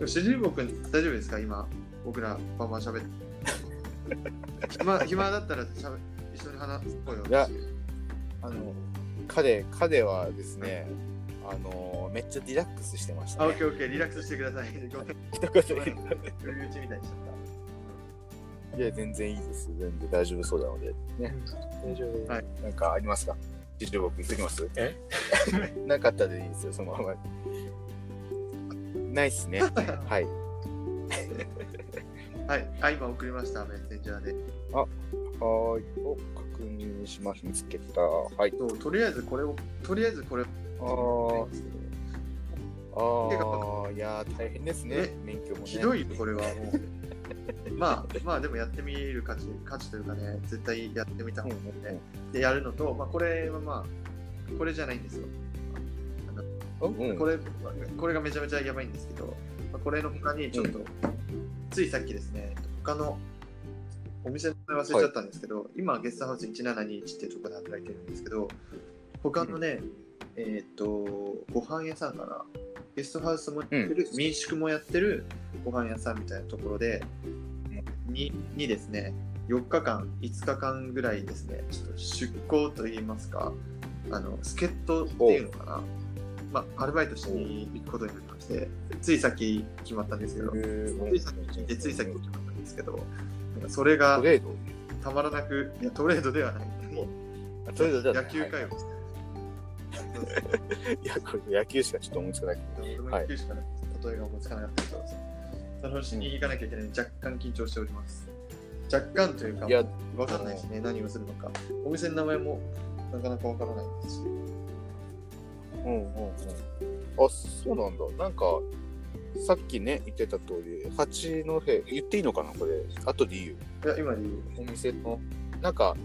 も四十五くん、大丈夫ですか？今、僕らバンバン喋って。暇暇だったらしゃべ一緒に話す声を。いやあの、彼、彼はですね、あの、めっちゃリラックスしてました、あ、オねッケ。ーオッケー、リラックスしてください。一言言う不意打ちみたいにしちゃっいや、全然いいです。全然大丈夫そうなので。ね。大丈夫。はいなんかありますか？実力言ってきます？え？なかったでいいですよ、そのまま。ないっすね。はい。た。はい、あ、今送りました、メッセンジャーで。はーい。お、確認します。見つけた。はい。そうとりあえずこれを、とりあえずこれあああ、いやー、大変ですねえ、免許もね。ひどいよ、これはもう。まあ、まあ、でもやってみる価値、価値というかね、絶対やってみた方がいいので、で、やるのと、まあ、これはまあ、これじゃないんですよ。うんうんこれ、これがめちゃめちゃやばいんですけど、まあ、これの他にちょっと、ついさっきですね、他のお店の名前忘れちゃったんですけど、今、ゲストハウス1721っていうところで働いてるんですけど、他のね、えっ、と、ご飯屋さんかな、ゲストハウスもやってる、民宿もやってるご飯屋さんみたいなところで、ににですね、4日間、5日間ぐらいですね、ちょっと出向といいますか、あの助っ人っていうのかな、まあ、アルバイトしに行くことになりまして、ついさっき決まったんですけど、ついさっき聞いて、つい決まったんですけど、なんかそれがたまらなく、いや、トレードではない。あトレードじゃない。野球かよ。はいいや、これ野球しかちょっと思いつかないけ俺も野球しか例えが思いつかなかったけど、その日に行かなきゃいけないので若干緊張しております。若干というか、ど。いや、わかんないしね、何をするのか。お店の名前もなかなかわからないですし。うんうんうん。あ、そうなんだ。なんか、さっきね、言ってた通り、八戸、言っていいのかなこれ、後でいいよ。いや、今で言う。お店の、なんか、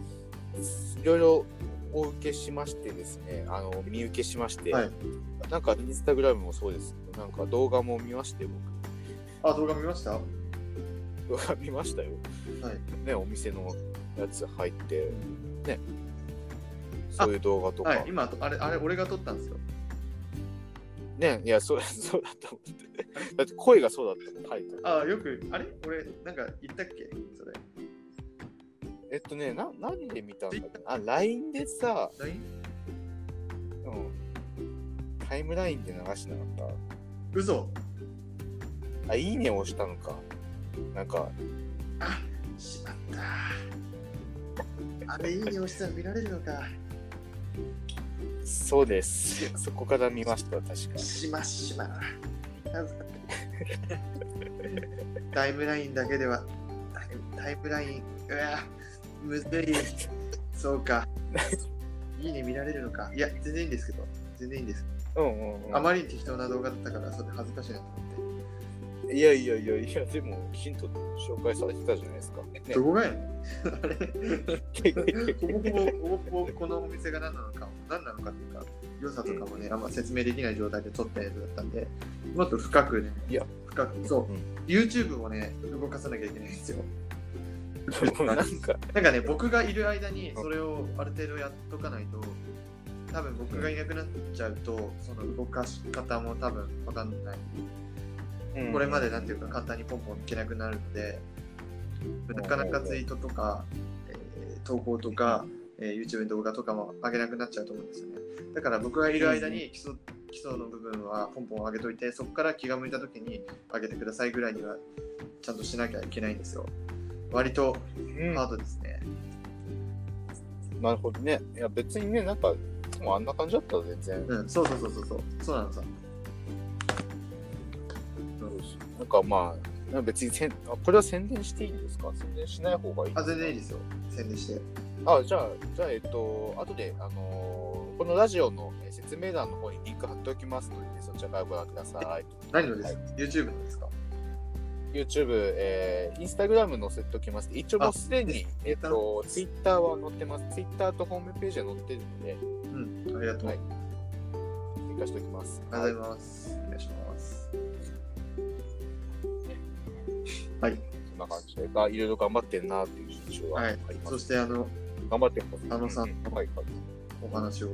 いろいろお受けしましてですね、あの、見受けしまして、はい。なんか、インスタグラムもそうですけど、なんか動画も見まして、僕。あ、動画見ました？は動画見ましたよ。い。ね、お店のやつ入って、ね、そういう動画とか。はい、今、あれ、あれ、俺が撮ったんですよ。ね、いや、そう そうだと思って。だって声がそうだったもん、書いてあるあ、よく、あれ？俺、なんか言ったっけ？それ。えっとね、な何で見たんだっけあ、LINE でさ、LINE? うん、タイムラインで流しなかっ嘘た。あ、いいねを押したのか。なんか、しまった。あれ、いいね押したら見られるのか。そうです。そこから見ました、確か。しましま。恥ずかしいタイムラインだけでは、タイタイムライン、うわ、むずい。そうか。いいね見られるのか。いや、全然いいんですけど、全然いいんです。うんうん、うん。あまりに適当な動画だったから、それ恥ずかしいなと思って。いやいやいやいや、でも、ヒント紹介されてたじゃないですか。ねどこがやねん。あれほぼほぼ、ほぼこのお店が何なのか、何なのかっていうか、良さとかもね、あんま説明できない状態で撮ったやつだったんで、もっと深くね、いや深く、そう、うん YouTube をね、動かさなきゃいけないんですよ。なんか、なんかね、僕がいる間にそれをある程度やっとかないと、多分僕がいなくなっちゃうと、その動かし方も多分わかんない。これまでなんていうか簡単にポンポンいけなくなるので、なかなかツイートとか、えー投稿とか、えー YouTube の動画とかも上げなくなっちゃうと思うんですよね。だから僕がいる間に基礎基礎の部分はポンポン上げといて、そこから気が向いた時に上げてくださいぐらいにはちゃんとしなきゃいけないんですよ。割とうんハードですね。なるほどね。いや、別にね、なんか、もうあんな感じだったら全然。うん、そうそうそうそうそう。そうなのさ。なんかまあ、別にせんあこれは宣伝していいんですか？宣伝しない方がいいあ、全然いいですよ。宣伝して。あ、じゃあ、じゃあ、えっと、後で、あのーこのラジオのえー説明欄の方にリンク貼っておきますので、そちらからご覧ください。何のですはか、?YouTube のですか？YouTube、えー、Instagram 載せておきます。一応もうすでに、えっと、Twitter は載ってます。Twitter とホームページは載ってるので、うん、ありがとう。はい追加しておきます。ありがとうございます。お願いします。はい。そんな感じで、あいろいろ頑張ってんなっていう印象はあはいり。ます。そして、あの、頑張ってます。佐野さんうはいはい。お話を。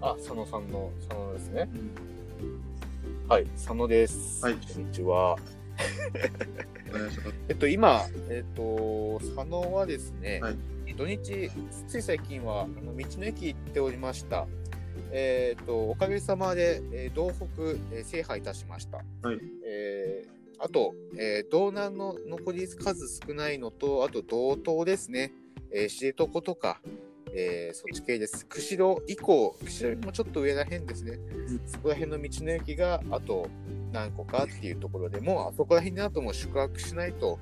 あ、佐野さんの、佐野ですね。うん、はい、佐野です。はいこんにちは。えっと、今、えっと、佐野はですね、はい土日、つい最近はあの道の駅行っておりました。えっと、おかげさまで、えー道北、えー制覇いたしました。はいえーあと、えー道南の残り数少ないのと、あと道東ですね、えー知床とか、えーそっち系です。釧路以降、釧路もちょっと上らへんですね。そこら辺の道の駅があと何個かっていうところでもうあそこら辺になるともう宿泊しないと、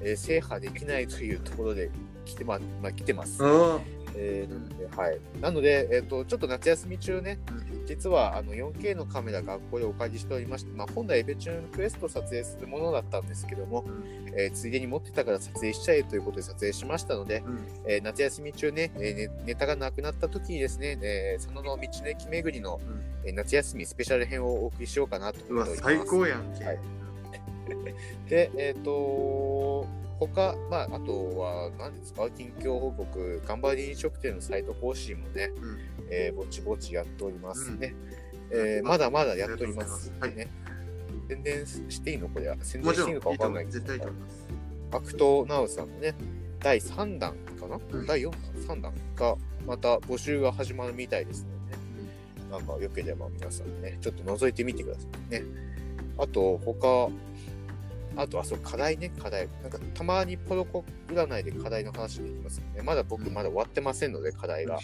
えー制覇できないというところで来て,、ままあ、来てます。あえーなので、はい。なので、えっ、と、ちょっと夏休み中ね、実はあの 4K のカメラ学校でお借りしておりまして、まあ、本来エベチューンクエストを撮影するものだったんですけども、えーついでに持ってたから撮影しちゃえということで撮影しましたので、うん。えー夏休み中ね、えーねネタがなくなった時にですね、えーその道の駅巡りの、えー夏休みスペシャル編をお送りしようかなと思っております。最高やんけ、はい。で、えっ、と他、まあ、あとは、何ですか、近況報告、頑張り飲食店のサイト更新もね、うんえーぼちぼちやっておりますね。うんえーまだまだやっております。ありがとうございね。宣伝していいの？これは。宣伝していいのかわかんないいいと思う絶対いいと思いますアクトナウさんのね、第3弾かな、うん第4弾 ?3 弾が、また募集が始まるみたいですのでね。なんか良ければ皆さんね、ちょっと覗いてみてくださいね。あと、他、あと、あ、そう、課題ね、課題。なんか、たまにポロコ占いで課題の話できますよね。まだ僕、まだ終わってませんので、課題が。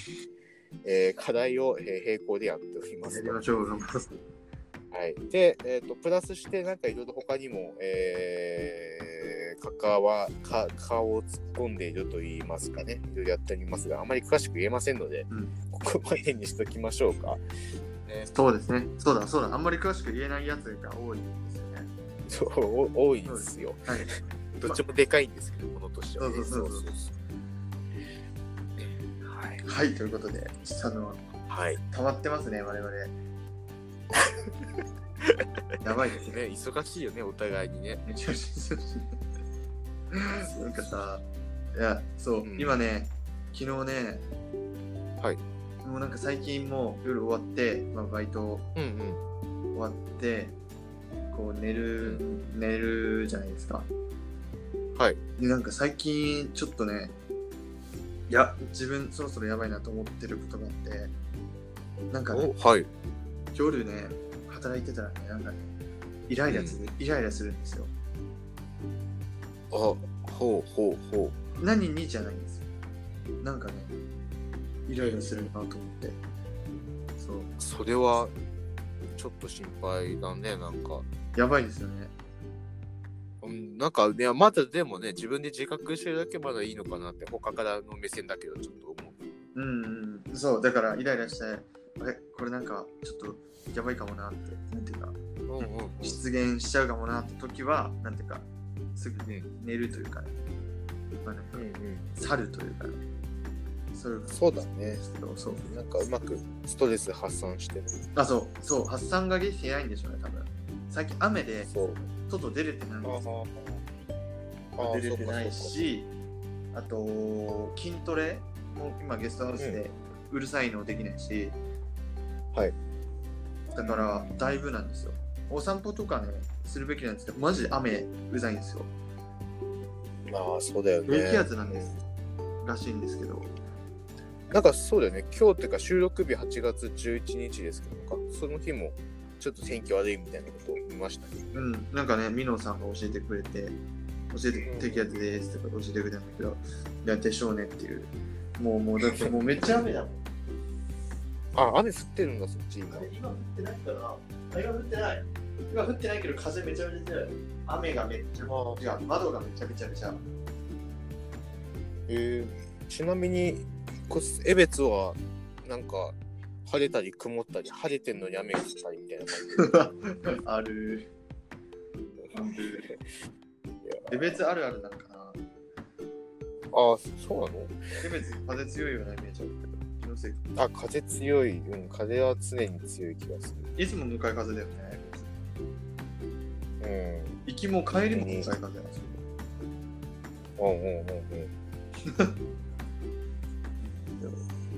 えー課題を、えー並行でやっておりますやりましょう頑張ろうはい。で、えっ、と、プラスして、なんかいろいろ他にも、えー、関わ、か、顔を突っ込んでいると言いますかね。いろいろやっておりますが、あまり詳しく言えませんので、うんここまでにしときましょうか。ね、そうですねそうだそうだあんまり詳しく言えないやつが多いんですよねそう、お多いんですよ。はいどっちもでかいんですけど、ものとしては、ね。そうそうそうそうはい。はいということであのはい。溜まってますね我々 やばいですねね、忙しいよね、お互いにね。めちゃめちゃ忙しいなんかさいやそう、うん今ね昨日ねはいもうなんか最近もう夜終わって、まあ、バイトうんうん。こう寝る、寝るじゃないですかはい。でなんか最近ちょっとねいや自分そろそろやばいなと思ってることがあってなんかねおはい。夜ね働いてたらねなんかねイライラする、イライラするんですよあ、ほうほうほ何にじゃないんですよなんかねイライラするなと思ってそうう。それは、ちょっと心配だね、なんか。やばいですよね。うん、なんか、ね、まだでもね、自分で自覚してるだけまだいいのかなって、他からの目線だけど、ちょっと思う。うんうん。そうだからイライラしてあれこれなんかちょっとやばいかもなってなんていうかうんうんうん。出現しちゃうかもなって時はなんていうかすぐうん。寝るというかね、まあ、なんかうんうん、去るというかね。そうそうだね。そうなんかうまくストレス発散してね。あそう。そう。発散ができてないんでしょうね多分最近雨で。外出れてないんですよ。あ出れてないしあと筋トレも今ゲストハウスでうるさいのできないし、はい。だからだいぶなんですよ。お散歩とかねするべきなんですけどマジで雨うざいんですよ。まあ、そうだよね。低気圧なんです。らしいんですけど。なんかそうだよね。今日っていうか収録日8月11日ですけどか、その日もちょっと天気悪いみたいなことを見ましたね。うんなんかねミノさんが教えてくれて教えてうん低気圧ですとか教えてくれたんだけどいやでしょうねっていう。もうもうだって もうめっちゃ雨だもん。あ、雨降ってるんだ、そっち今。今降ってないかなあ今降ってない今降ってないけど風めちゃめちゃ強い。雨がめっちゃあ違う窓がめちゃめちゃめちゃ。えー、ちなみに、こ江別はなんか晴れたり曇ったり、晴れてんのに雨が降ったりみたいな感じ。あるレベツあるあるなんかな？あ、そうなの？レベツ風強いようなイメージあるけど気のせいかあ、風強い。うん、風は常に強い気がすいつも向かい風だよねる。うん。行きも帰りも向かい風なんですようんうんうんうん。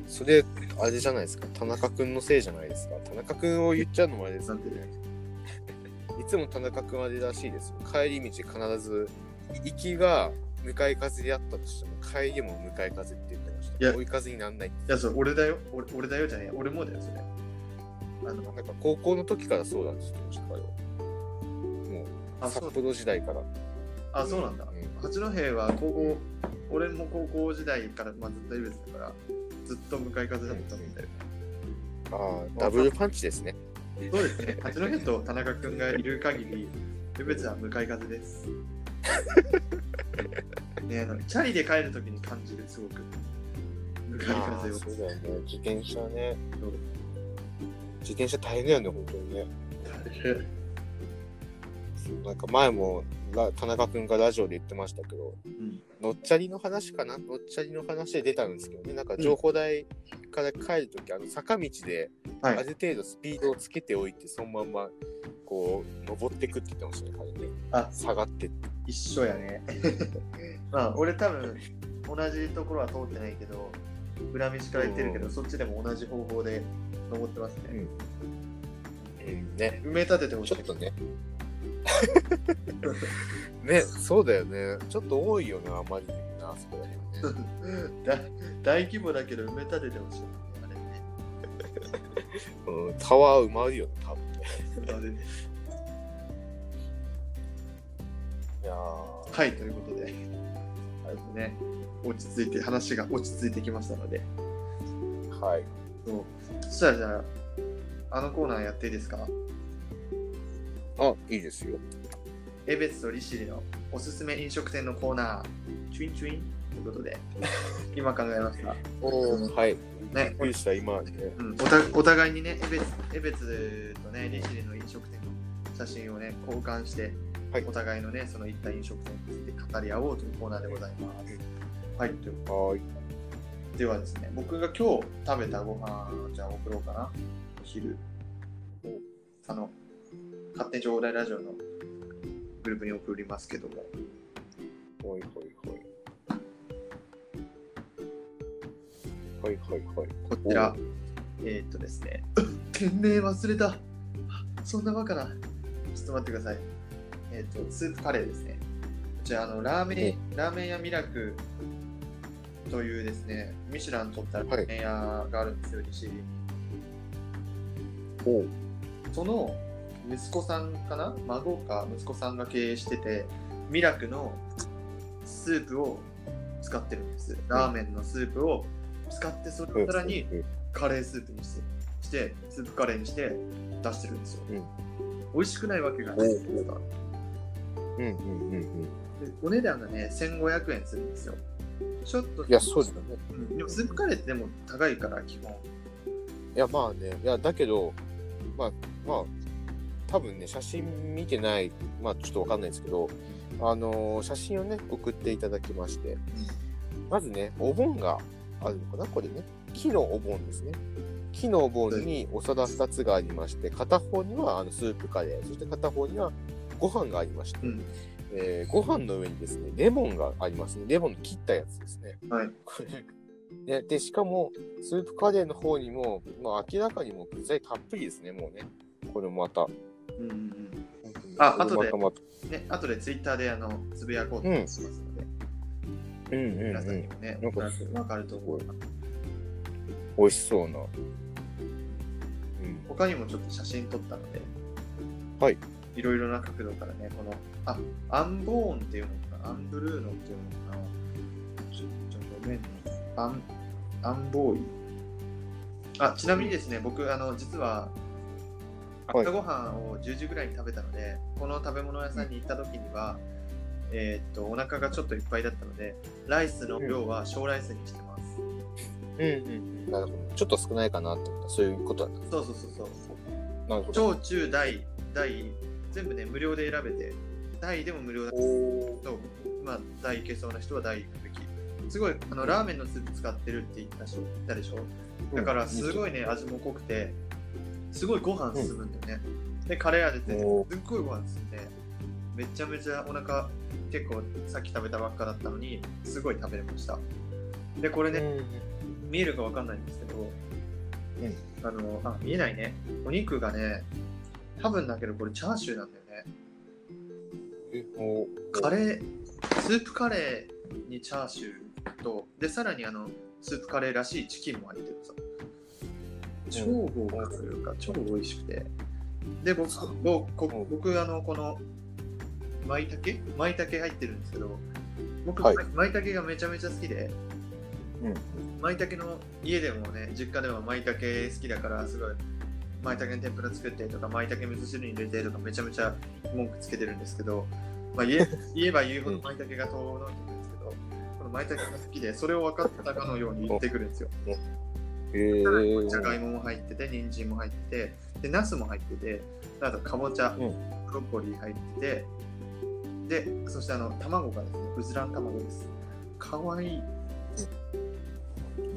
それ、あれじゃないですか？田中くんのせいじゃないですか？田中くんを言っちゃうのもあれですなんでねいつも田中くんはあれらしいですよ。帰り道必ず、行きが向かい風であったとしても、帰りも向かい風って言ってました。いや追い風にならないって。いやそう俺だよ俺俺だよじゃねえ俺もだよそれあのなんか高校の時からそうなんですよ。もう、あそう札幌時代から。あそうなんだうん八戸は高校俺も高校時代から、まあ、ずっとレベツだからずっと向かい風だったんだよねああ、ダブルパンチですね。そうですね。八戸と田中君がいる限り、ルベツは向かい風です。ねあのチャリで帰るときに感じる、すごく。向かいあ風を。ーそうだよね。自転車ね。自転車大変だよね、本当にね。なんか前もラ田中君がラジオで言ってましたけど、うんのっちゃりの話かな？のっちゃりの話で出たんですけどね、なんか情報台から帰るとき、あの坂道ではいある程度スピードをつけておいて、そのまんまこう登ってくって言ってましたね、彼ね。あ下がってって。一緒やね。まあ、俺多分、同じところは通ってないけど、裏道から行ってるけど、うんそっちでも同じ方法で登ってますね。うん、ね。埋め立ててほしいちょっ。とね。ね、そうだよね。ちょっと多いよな、あまりにもな、あそこら辺ね。だ大規模だけど埋め立ててほしい。あれね うん、タワー埋まるよね、多分ね。ねいやーはい、ということで、あれですね、落ち着いて、話が落ち着いてきましたので、はい。そうそしたらじゃあ、あのコーナーやっていいですか？あ、いいですよ。エベツと利尻のおすすめ飲食店のコーナー、チュインチュインということで、今考えました。はい。ねびっくりした、今ね。うん、おたお互いにね、エベツエベツとね、利尻の飲食店の写真をね、交換して、はいお互いのね、その行った飲食店について語り合おうというコーナーでございます。はい、というはい。ではですね、僕が今日食べたご飯じゃあ送ろうかな。お昼。あの、勝手に情報大ラジオのグループに送りますけども。はいはいはい。はいはいはい。こちら、えーっとですね、店名忘れた。あそんなバカな。ちょっと待ってください。えーっと、スープカレーですね。こちら、あの、ラーメン、ラーメン屋ミラクというですね、ミシュラン取ったラーメン屋があるんですよ、利尻に。おう。その息子さんかな？孫か息子さんが経営してて、ミラクのスープを使ってるんです。ラーメンのスープを使って、それをさらにカレースープにして、してスープカレーにして出してるんですよ。うん美味しくないわけがないですか。うんうんうんうん。でお値段がね、1500円するんですよ。ちょっと、いや、そうだよね。うんでもスープカレーってでも高いから、基本。いや、まあね。いや、だけど、まあ、まあ、多分ね、写真見てない、まあ、ちょっとわかんないですけど、あのー写真をね、送っていただきまして、まずね、お盆があるのかな？これね。木のお盆ですね。木のお盆にお皿2つがありまして、片方にはあのスープカレー、そして片方にはご飯がありまして、うん。えーご飯の上にですね、レモンがありますね。レモンの切ったやつですね。はい。これね、で、しかも、スープカレーの方にも、まあ、明らかにもう具材たっぷりですね、もうね。これまた。うんうんうん。あこれまたまたね、後でツイッターであのつぶやこうとしますので、うんうん皆さうんんに。もね、なんかわかると思う。美味しそうな。うん。他にもちょっと写真撮ったので、はい。いろいろな角度からね、この、あ、アンボーンっていうのかな、アンブルーノっていうのかな、ちょちょっとごめんね、アン、アンボーイ。あ、ちなみにですね、僕、あの、実は、はい朝ごはんを10時ぐらいに食べたので、この食べ物屋さんに行った時には、えーっと、お腹がちょっといっぱいだったので、ライスの量は小ライスにしてます。うんうん。なるほど。ちょっと少ないかなって思った。そういうことだった。そうそうそうそう。なるほど。小中大大全部ね無料で選べて大でも無料だ。とまあ大いけそうな人は大行くべきすごいあのラーメンのスープ使ってるって言ったし言ったでしょ？だからすごいね味も濃くてすごいご飯進むんだよね、でカレー味ってすっおごいご飯進んでめちゃめちゃお腹結構さっき食べたばっかだったのにすごい食べれました。でこれね、見えるかわかんないんですけど、あのあ見えないね。お肉がね多分だけどこれチャーシューなんだよね。えおカレースープカレーにチャーシューとでさらにあのスープカレーらしいチキンも入ってるさ超豪華というか超美味しくて。で僕僕こ僕あのこの舞茸？舞茸入ってるんですけど僕、はい。舞茸がめちゃめちゃ好きでうん。舞茸の家でもね実家では舞茸好きだからすごい舞茸の天ぷら作ってとか舞茸味噌汁に入れてとかめちゃめちゃ文句つけてるんですけど、まあ、言え 言えば言うほど舞茸が遠のいてるんですけどこの舞茸が好きで、それを分かったかのように言ってくるんですよ。じゃがいもも入ってて、人参も入ってて、で、ナスも入ってて、あとかぼちゃ、んブロッコリー入ってて、で、そしてあの卵がですね、うずらん卵です。かわいい、いい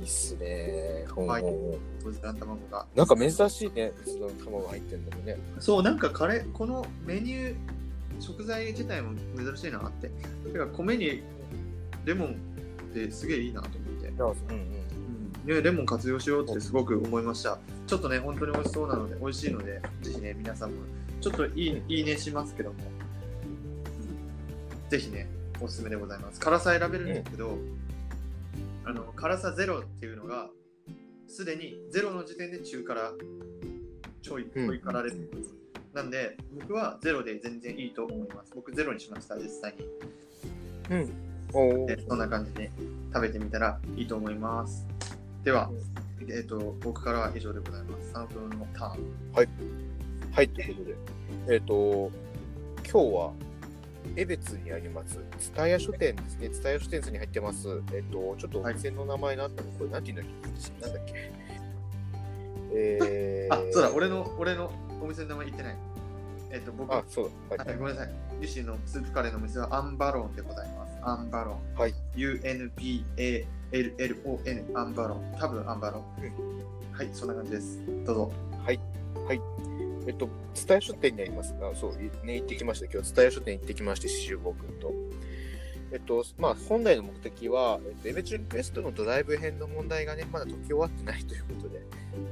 っすね。ほんほんはいほんうずらん卵が。なんか珍しいね、うちの卵入ってるのもね。そう、なんかカレー、このメニュー、食材自体も珍しいなって。てか、米にレモンってすげえいいなと思って。うんうん。うん、ね、レモン活用しようってすごく思いました。ちょっとね、本当に美味しそうなので、美味しいので、ぜひね、皆さんも、ちょっといいいいねしますけども、うんぜひね、おすすめでございます。辛さ選べるんですけど、あの辛さゼロっていうのが、すでにゼロの時点で中辛、ちょい、ちうんょい辛レベす。なんで、僕はゼロで全然いいと思います。僕ゼロにしました、実際に。うん。お。そんな感じで食べてみたらいいと思います。では、えっ、と、僕からは以上でございます。佐野君のターン。はい、ということで、えっ、と、今日は、江別にあります、蔦屋書店ですね、蔦屋書店さんに入ってます、えっ、と、ちょっとお店の名前があったの、これ、なんて言うんだっけ、なんだっけ？えー、あ、そうだ、俺の、俺のお店の名前言ってない。えっ、と、僕、あ、そうだ、はい。はい、ごめんなさい。リシーのスープカレーのお店はアンバロンでございます。アンバロン。はい。U-N-P-A-L-L-O-N。アンバロン。多分アンバロン。はい、そんな感じです。どうぞ。えっと、蔦屋書店にありますが、そう、ね、行ってきました。今日、蔦屋書店行ってきまして、四十五君と。えっと、まあ、本来の目的は、えっと、エベチュンクエストのドライブ編の問題がね、まだ解き終わってないということで、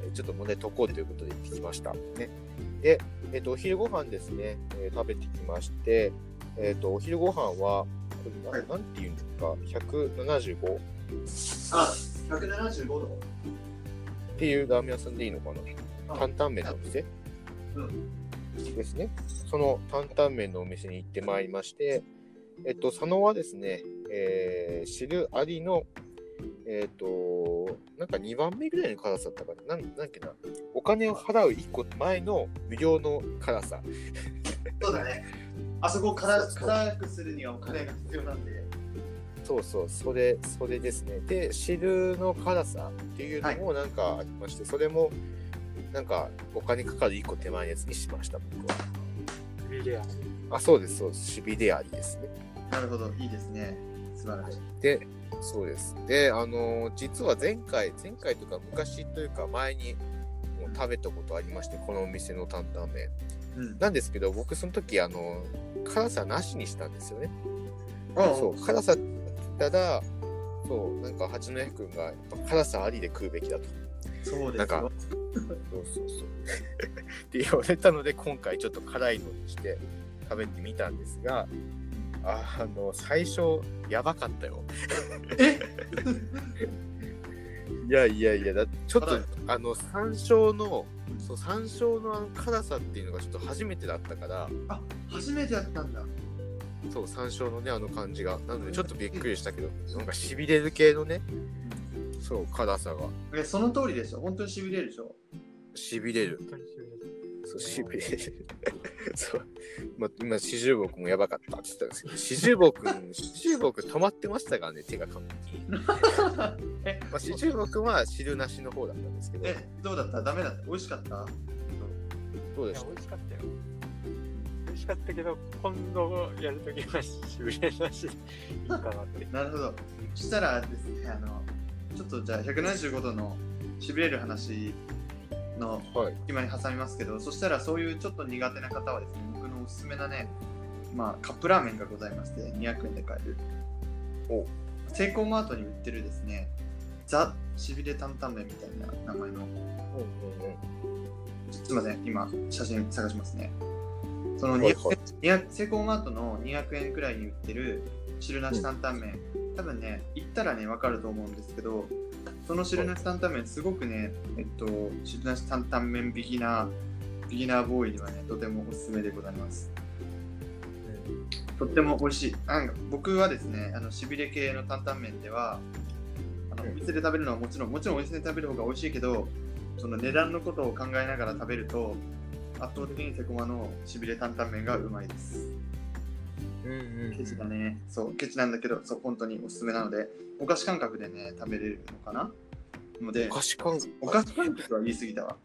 えちょっと問題解こうということで行ってきました。ね。で、えっと、お昼ご飯ですね、えー食べてきまして、えっと、お昼ご飯は、これなはいなんて言うんですか、175あ、175度？っていうラーメン屋さんでいいのかな？担々麺のお店？うん。ですね。その担々麺のお店に行ってまいりまして、えっと、佐野はですね、えー、汁ありの、えっと、なんか2番目ぐらいの辛さだったかな？なんだっけな？お金を払う1個前の無料の辛さ。そうだね。あそこを辛くするにはお金が必要なんで。そうそう、それ、それですね。で、汁の辛さっていうのもなんかありまして、それも、なんかお金かかる1個手前のやつにしました、僕は。ビリヤあ、そうです、そうです。シビレアリですね。なるほど、いいですね。素晴らしい。で、そうです。で、あのー実は前回、前回というか昔というか前にもう食べたことありまして、このお店の担々麺。うん。なんですけど、僕その時、あのー辛さなしにしたんですよね。あそう、辛さただ、そう、なんか八戸君がやっぱ辛さありで食うべきだと。そうですよ。なんかそうそうそう。って言われたので、今回ちょっと辛いのにして食べてみたんですが、あの、最初、やばかったよ。え？いやいやいや、だちょっとあの、山椒の、そう、山椒のあの辛さっていうのがちょっと初めてだったから、あ、初めてやったんだ。そう、山椒のね、あの感じが。なので、ちょっとびっくりしたけど、なんかしびれる系のね、そう、辛さが。え、その通りでしょ。本当に痺れるでしょ。しびれる。本当にしびれるそう、しびれる。そう。まあ、今、四十五君もやばかったって言ったんですけど、四十五君、四十五君止まってましたからね、手が完璧に。え、まあ、四十五君は汁なしの方だったんですけど、え、どうだった？ダメだった？美味しかった？どうでした？美味しかったよしかったけど今度やるときはしびれなしでいいかなってなるほど。そしたらですね、あの、ちょっとじゃあ175度の痺れる話のはい。今に挟みますけど、そしたらそういうちょっと苦手な方はですね、僕のおすすめなね、まあ、カップラーメンがございまして、200円で買える。おセイコーマートに売ってるですね、ザ・しびれ担々麺みたいな名前の、うんうんうん。すみません、今、写真探しますね。そのはい200円、200セイコーマートの200円くらいに売ってる汁なし担々麺、多分ね、行ったらね、わかると思うんですけど、その汁なし担々麺、すごくね、えっと、汁なし担々麺ビギナー、ビギナーボーイにはね、とてもおすすめでございます。とっても美味しい。なんか僕はですね、あのしびれ系の担々麺では、あのお店で食べるのはもちろん、もちろんお店で食べる方が美味しいけど、その値段のことを考えながら食べると、圧倒的にセコマのしびれ担々麺がうまいです。うんうんケチだね。そう、ケチなんだけど、そう、本当におすすめなので、お菓子感覚でね、食べれるのかな？のでお、菓子感お菓子感覚は言い過ぎたわ。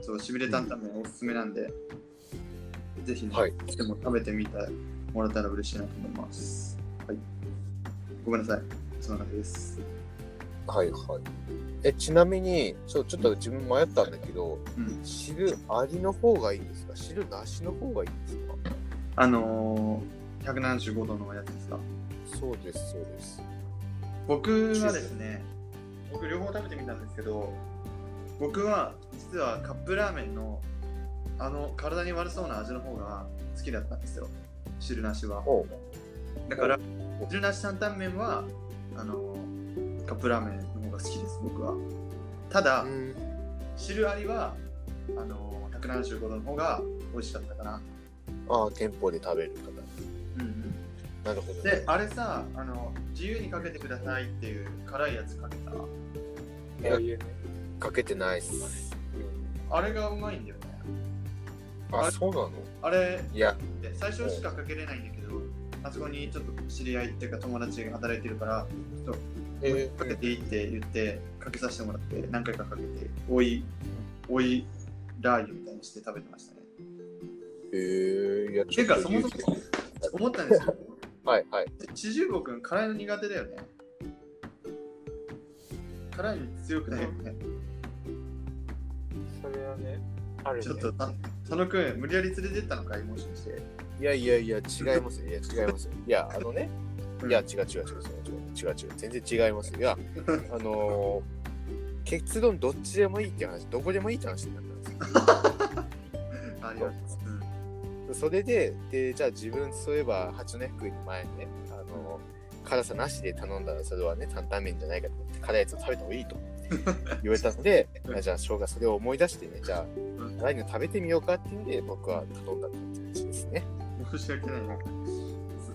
そう、しびれ担々麺おすすめなんで、ぜひね、はいでも食べてみてもらったら嬉しいなと思います。はい。ごめんなさい。そんな感じです。はいはいえちなみにちょちょっと自分迷ったんだけどうん。汁ありの方がいいんですか？汁なしの方がいいんですか？あのー、175度のやつですか？そうですそうです。僕はですね、僕両方食べてみたんですけど、僕は実はカップラーメンのあの体に悪そうな味の方が好きだったんですよ。汁なしは。だから、汁なし担々麺はあのカップラーメンの方が好きです、僕は。ただ、うん汁ありはあの175度の方が美味しかったかな。ああ店舗で食べる方うんうん、なるほど、で、あれさあの、自由にかけてくださいっていう辛いやつかけた？いこうやいうね。かけてないっすあれがうまいんだよね。あそうなの？あれ、いやで最初しかかけれないんだけど、あそこにちょっと知り合いっていうか友達が働いてるから、ちょっとえかけていいって言って、かけさせてもらって、何回かかけて、おい、おいラー油みたいにして食べてましたね。えー、いやてか、そもそも思ったんですよ。はいはい四十五くん、辛いの苦手だよね。辛いの強くないよね。それはね、あるね。ちょっと、た佐野くん、無理やり連れてったのかいもしかして。いやいやいや違いますよいや違いますよいやあのねうん違う違う違う違う違う違う違う全然違いますよいや あのー、結論どっちでもいいって話どこでもいいって話になったんですよ ありがとう。それで、で、じゃあ自分、そういえば、八戸福井の前にね、あの、辛さなしで頼んだら、それはね、担々麺じゃないかと思って、辛いやつを食べた方がいいと言われたので、じゃあ、生姜それを思い出してね、じゃあん、辛いの食べてみようかっていうんで、僕は頼んだって感じですね。申し訳ないな。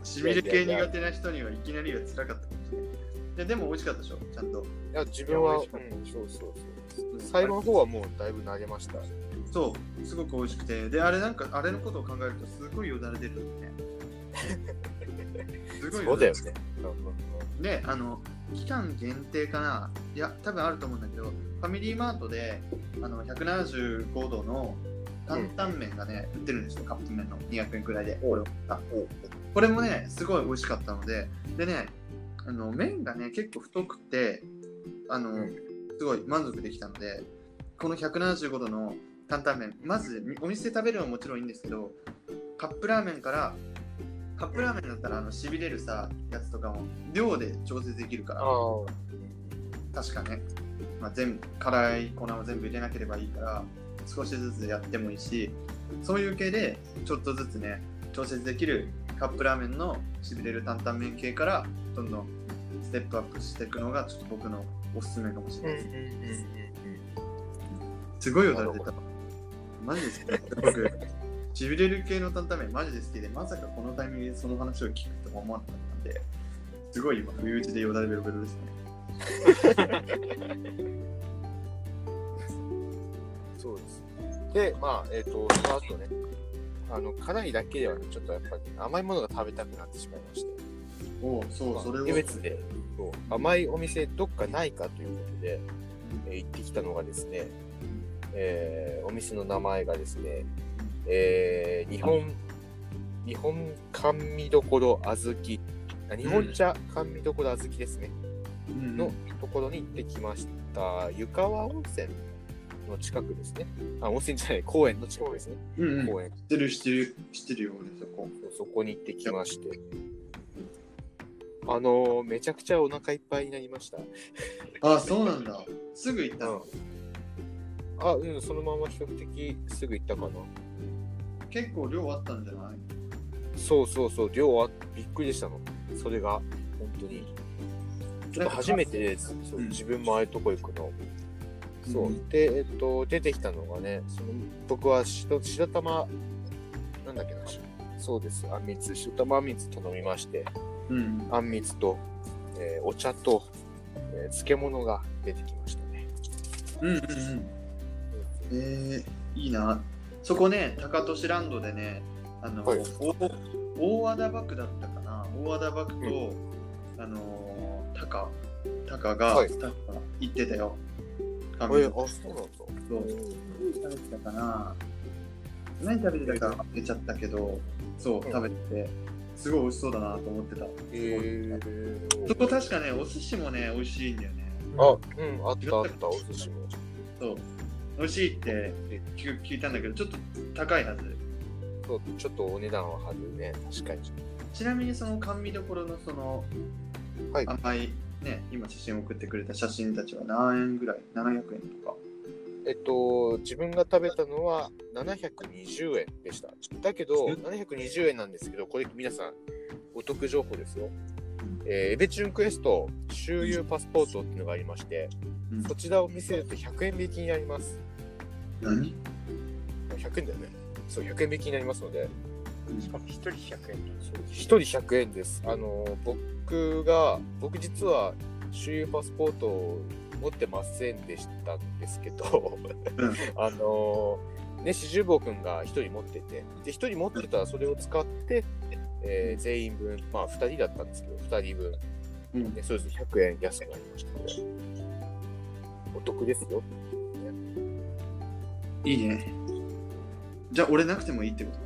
しびれ系苦手な人にはいきなりは辛かったかもしれない。いや、でも美味しかったでしょ、ちゃんと。いや、自分は、うん、そうそうそう。最後の方はもうだいぶ慣れました。そう、すごく美味しくて。で、あれなんか、あれのことを考えると、すごいよだれ出るんね。すごいそうだよね。ね。で、あの、期間限定かないや、多分あると思うんだけど、ファミリーマートで、あの、175度の担々麺がね、売ってるんですよ、カップ麺の200円くらいで。これもね、すごい美味しかったので、でね、あの麺がね、結構太くて、あの、うん。すごい満足できたので、この175度の担々麺、まずお店で食べるのももちろんいいんですけど、カップラーメンから、カップラーメンだったらあのしびれるさ、やつとかも量で調節できるから、確かね、まあ、全部辛い粉を全部入れなければいいから、少しずつやってもいいし、そういう系でちょっとずつね、調節できるカップラーメンのしびれる担々麺系から、どんどんステップアップしていくのが、ちょっと僕のおすすめかもしれうんないです。すごいよだれ出た。マジですね。僕、しびれる系の担々麺マジで好きで、まさかこのタイミングでその話を聞くとは思わなかったんで、すごい今、不意打ちでよだれベロベロですね。そうです。で、まあ、えっ、と、その後ね、あの、辛いだけではね、ちょっとやっぱり甘いものが食べたくなってしまいまして、おうそう、それを。江別で甘いお店どっかないかということで、えー行ってきたのがですね、えーお店の名前がですね、えー日本、日本甘味どころあずき、あ日本茶甘味どころあずきですね、うんのところに行ってきました。湯川温泉の近くですね。あ、温泉じゃない、公園の近くですね。うんうん、知公園。ってる知ってる知ってるよ俺そこそこに行ってきまして。あのーめちゃくちゃお腹いっぱいになりました。あそうなんだすぐ行ったの、あ、うん、そのまま比較的すぐ行ったかな。結構量あったんじゃない？そうそうそう、量はびっくりしたの。それが、本当に。ちょっと初めてです。うん自分もああいうとこ行くの。そう。う。ん。で、えっと、出てきたのがね、その僕は白白玉、なんだっけな、そうです、あんみつ、白玉あんみつ頼みまして、うん。あんみつと、えーお茶と、えー漬物が出てきましたね。うんうんうん。えー、いいな。そこね高俊ランドでねあの、はい。大大和田幕だったか大和田バクと、あのー、タカ、タカが、はい。行ってたよ。あ、そうなんだ。そう食べてたかな何食べてたか忘れちゃったけど、そう、うん食べてて、すごい美味しそうだなと思ってた。えー、そこ確かね、お寿司もね、美味しいんだよね。あ、うん、あったあった、お寿司も。そう。美味しいって聞聞いたんだけど、ちょっと高いはず。そうちょっとお値段は張るね、確かに。ちなみにその甘味どころのそのはい。甘い、ね、今写真を送ってくれた写真たちは何円ぐらい ?700 円とか。えっと、自分が食べたのは720円でした。だけど、720円なんですけど、これ皆さん、お得情報ですよ。えーエベチュンクエスト周遊パスポートっていうのがありまして、うんそちらを見せると100円引きになります。何？100円だよね。そう、100円引きになりますので、しかも1人100円1人100円です。あの、僕が、僕実は周遊パスポートを持ってませんでしたんですけど、うん。あのね、四十坊くんが1人持ってて、で、1人持ってたらそれを使って、えー全員分、まあ2人だったんですけど、2人分、うん。ね、そうです100円安くなりましたので、お得ですよ。いいね。じゃあ俺なくてもいいってこと？ん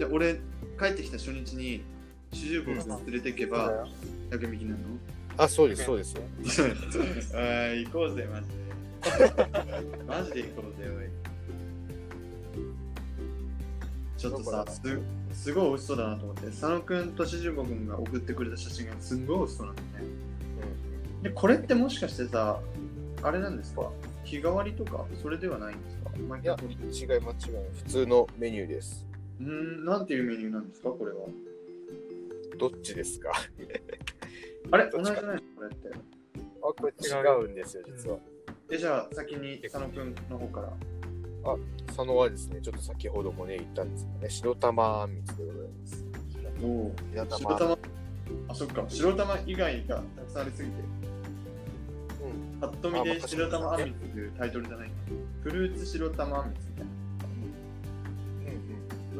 じゃあ俺帰ってきた初日に主従国連れてけば100円引きになるの？あ、そうです、そうですよ。あー行こうぜ、マジで。マジで行こうぜ、おい。ちょっとさ、すすごい美味しそうだなと思って、佐野くんとしじゅぼくんが送ってくれた写真がすんごい美味しそうなんだよね。で、これってもしかしてさ、あれなんですか？日替わりとか、それではないんですか？毎いや違います、違い。普通のメニューです。うーん、なんていうメニューなんですか？これは。どっちですか？あれ？同じじゃないの？これって。あ、これ違うんですよ、実は。え、じゃあ先に佐野くんの方から。佐野はですね、ちょっと先ほどもね、言ったんですけどね、白玉あんみつでございます。おお。白玉あ、そっか、白玉以外がたくさんありすぎて、うん。ぱっと見で白玉あんみつというタイトルじゃないフルーツ白玉あんみつみたいな。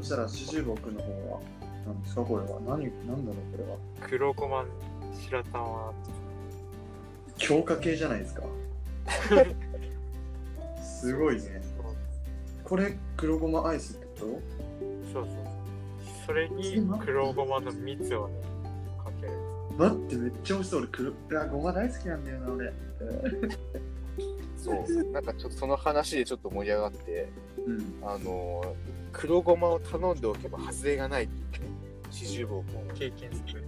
うんそしたら、四十僕の方は、なんですか？これは。何、なんだろうこれは。黒ごま白玉強化系じゃないですか。すごいね。これ、黒ごまアイスってこそうそうそれに黒ごまの蜜をねかけると待って、めっちゃ美味しそう。俺、黒、いや、ごま大好きなんだよな、俺。そう。なんかちょっとその話でちょっと盛り上がって、うん。あのー、黒ごまを頼んでおけば外れがないっていうね、四十坊君の経験する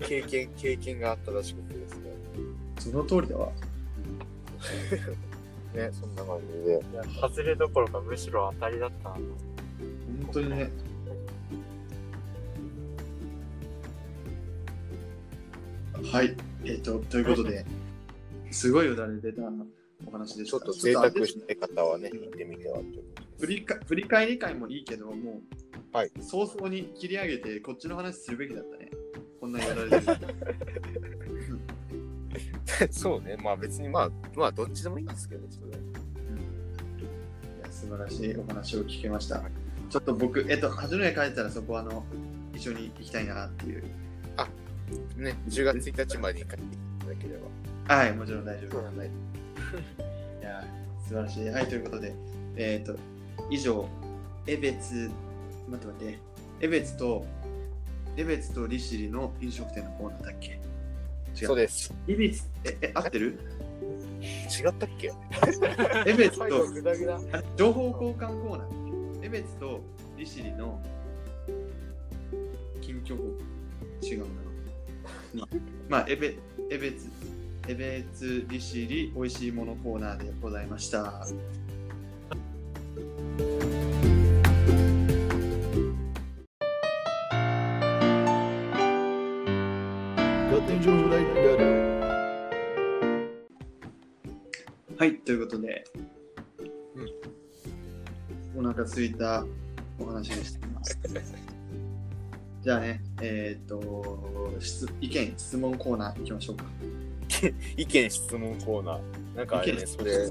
経験、経験があったらしくてですね。その通りだわ。ね、そんな感じで。いや外れどころかむしろ当たりだった本当にね。はい。えっ、と、ということで、すごいよだれ出たお話でした。ちょっと贅沢した方はね、行ってみてはという振りか振り返り会もいいけど、もう、はい。早々に切り上げて、こっちの話するべきだったね。こんなよだれ出てで そうね、まあ別にまあ、まあどっちでもいいんですけど、それいや素晴らしいお話を聞けました。ちょっと僕、えっと、初めて帰ったらそこあの、一緒に行きたいなっていう。ね、10月1日までに帰っていただければ。はい、もちろん大丈夫。そうなんだ。よ いやー、素晴らしい。はい、ということで、えっ、と、以上、江別、待って待って、江別と、江別と利尻の飲食店のコーナーだっけ？違う。そうです。江別、え、え、合ってる？違ったっけ？江別最後と、グダグダ。あ情報交換コーナー。江別と利尻の近況報違うな。まあ、まあ、江別、江別、江別利尻美味しいものコーナーでございました。はい、ということで、お腹すいたお話でした。じゃあね、えっ、と質、意見、質問コーナー行きましょうか。意見質問コーナー。なんかあれね、それ、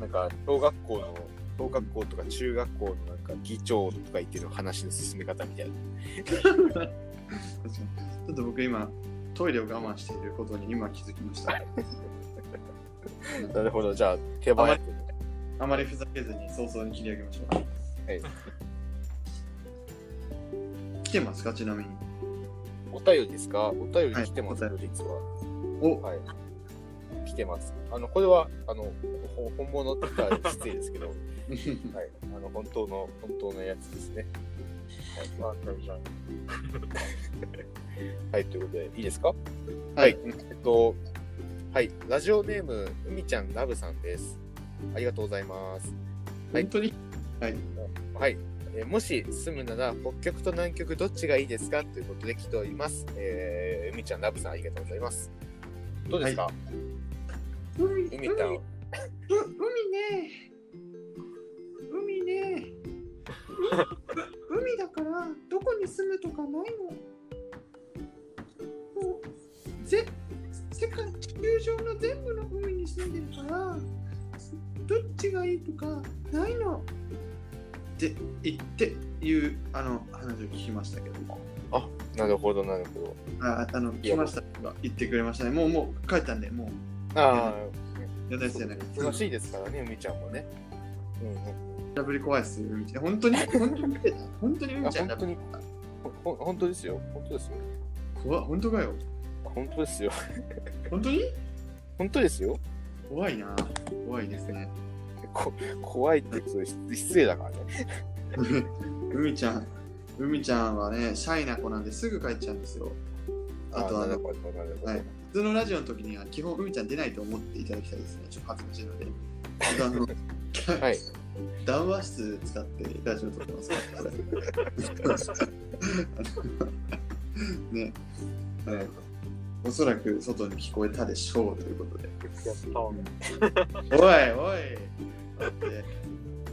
なんか小学校の小学校とか中学校のなんか議長とか言ってる話の進め方みたいな。確かに。ちょっと僕今、トイレを我慢していることに今気づきました。なるほど、じゃあ手早く。あまりふざけずに早々に切り上げましょう。はい。来てますか？ちなみに。お便りですか？お便り来てますよ、はい実は。お、はい。来てます。あの、これは、あの、ほ本物って言ったら失礼ですけど、はい。あの、本当の、本当のやつですね。まあ、大丈はい、ということで、いいですか？はい。えっと、はい、ラジオネーム、うみちゃんラブさんです。ありがとうございます。はい本当に？はい。はい。えーもし住むなら北極と南極どっちがいいですか？ということで来ております。えー、うみちゃんラブさんありがとうございます。どうですか、海、うみちゃん。海ね。海ね。海だから、どこに住むとかないの。もう、ぜ、世界、地球上の全部の海に住んでるから、どっちがいいとかないの。って言っていうあの話を聞きましたけども。なるほど、なるほど。ああの、来ました言ってくれましたね。もう、もう帰ったんで、もう、ああ、やだじゃない。忙しいですからね、うみちゃんもね。うんラブリ怖いっすよ、海ちゃん。本当に？本当に本当にうん。海ちゃんあ本当に、本当ですよ。本当ですよ。怖い本当かよ。本当ですよ。本当に？本当ですよ。怖いな。怖いですね。こ怖いって言うと失失礼だからね。海ちゃん、海ちゃんはね、シャイな子なんですぐ帰っちゃうんですよ。あとあの、なるほど、なるほど。はい、普通のラジオの時には基本海ちゃん出ないと思っていただきたいですね。ちょっと恥ずかしいので。あの はい。談話室使ってラジオ撮ってますから。ね、はい。おそらく外に聞こえたでしょうということで。おいおい待って。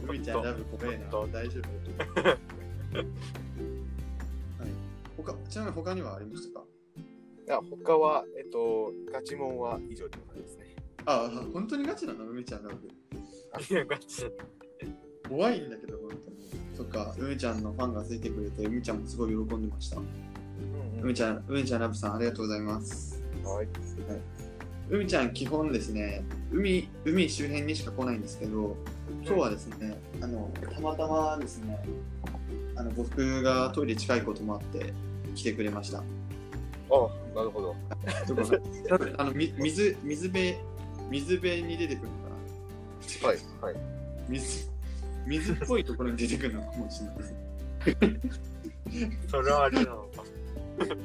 海ちゃんラブ怖えな。大丈夫？はい。他ちなみに他にはありましたか？あ他は、えっと、ガチモンは以上でございますね。あ、本当にガチなの？海ちゃんラブ。いや、ガチだ。怖いんだけど、本当に。そっか、海ちゃんのファンがついてくれて、海ちゃんもすごい喜んでました。海ちゃん、海ちゃんラブさん、ありがとうございます。はい。海ちゃん、基本ですね、海、海周辺にしか来ないんですけど、今日はですね、あの、たまたまですね、あの、僕がトイレ近いこともあって、来てくれました。あ、なるほど。どこかあの、み水、水辺、水辺に出てくるのかな？はい。はい。水、水っぽいところに出てくるのかもしれないです。それはあれなのか。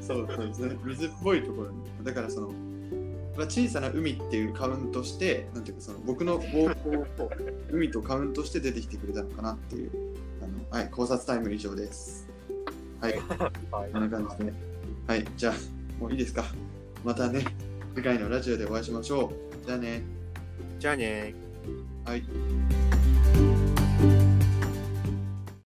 そうそうですね。水っぽいところに。だからその、まあ、小さな海っていうカウントして、なんていうかその僕の膀胱を海とカウントして出てきてくれたのかなっていう、あのはい、考察タイム以上です。はい、はいこんな感じで。はい、じゃあ、もういいですか。またね、次回のラジオでお会いしましょう。じゃあね。じゃあねはい。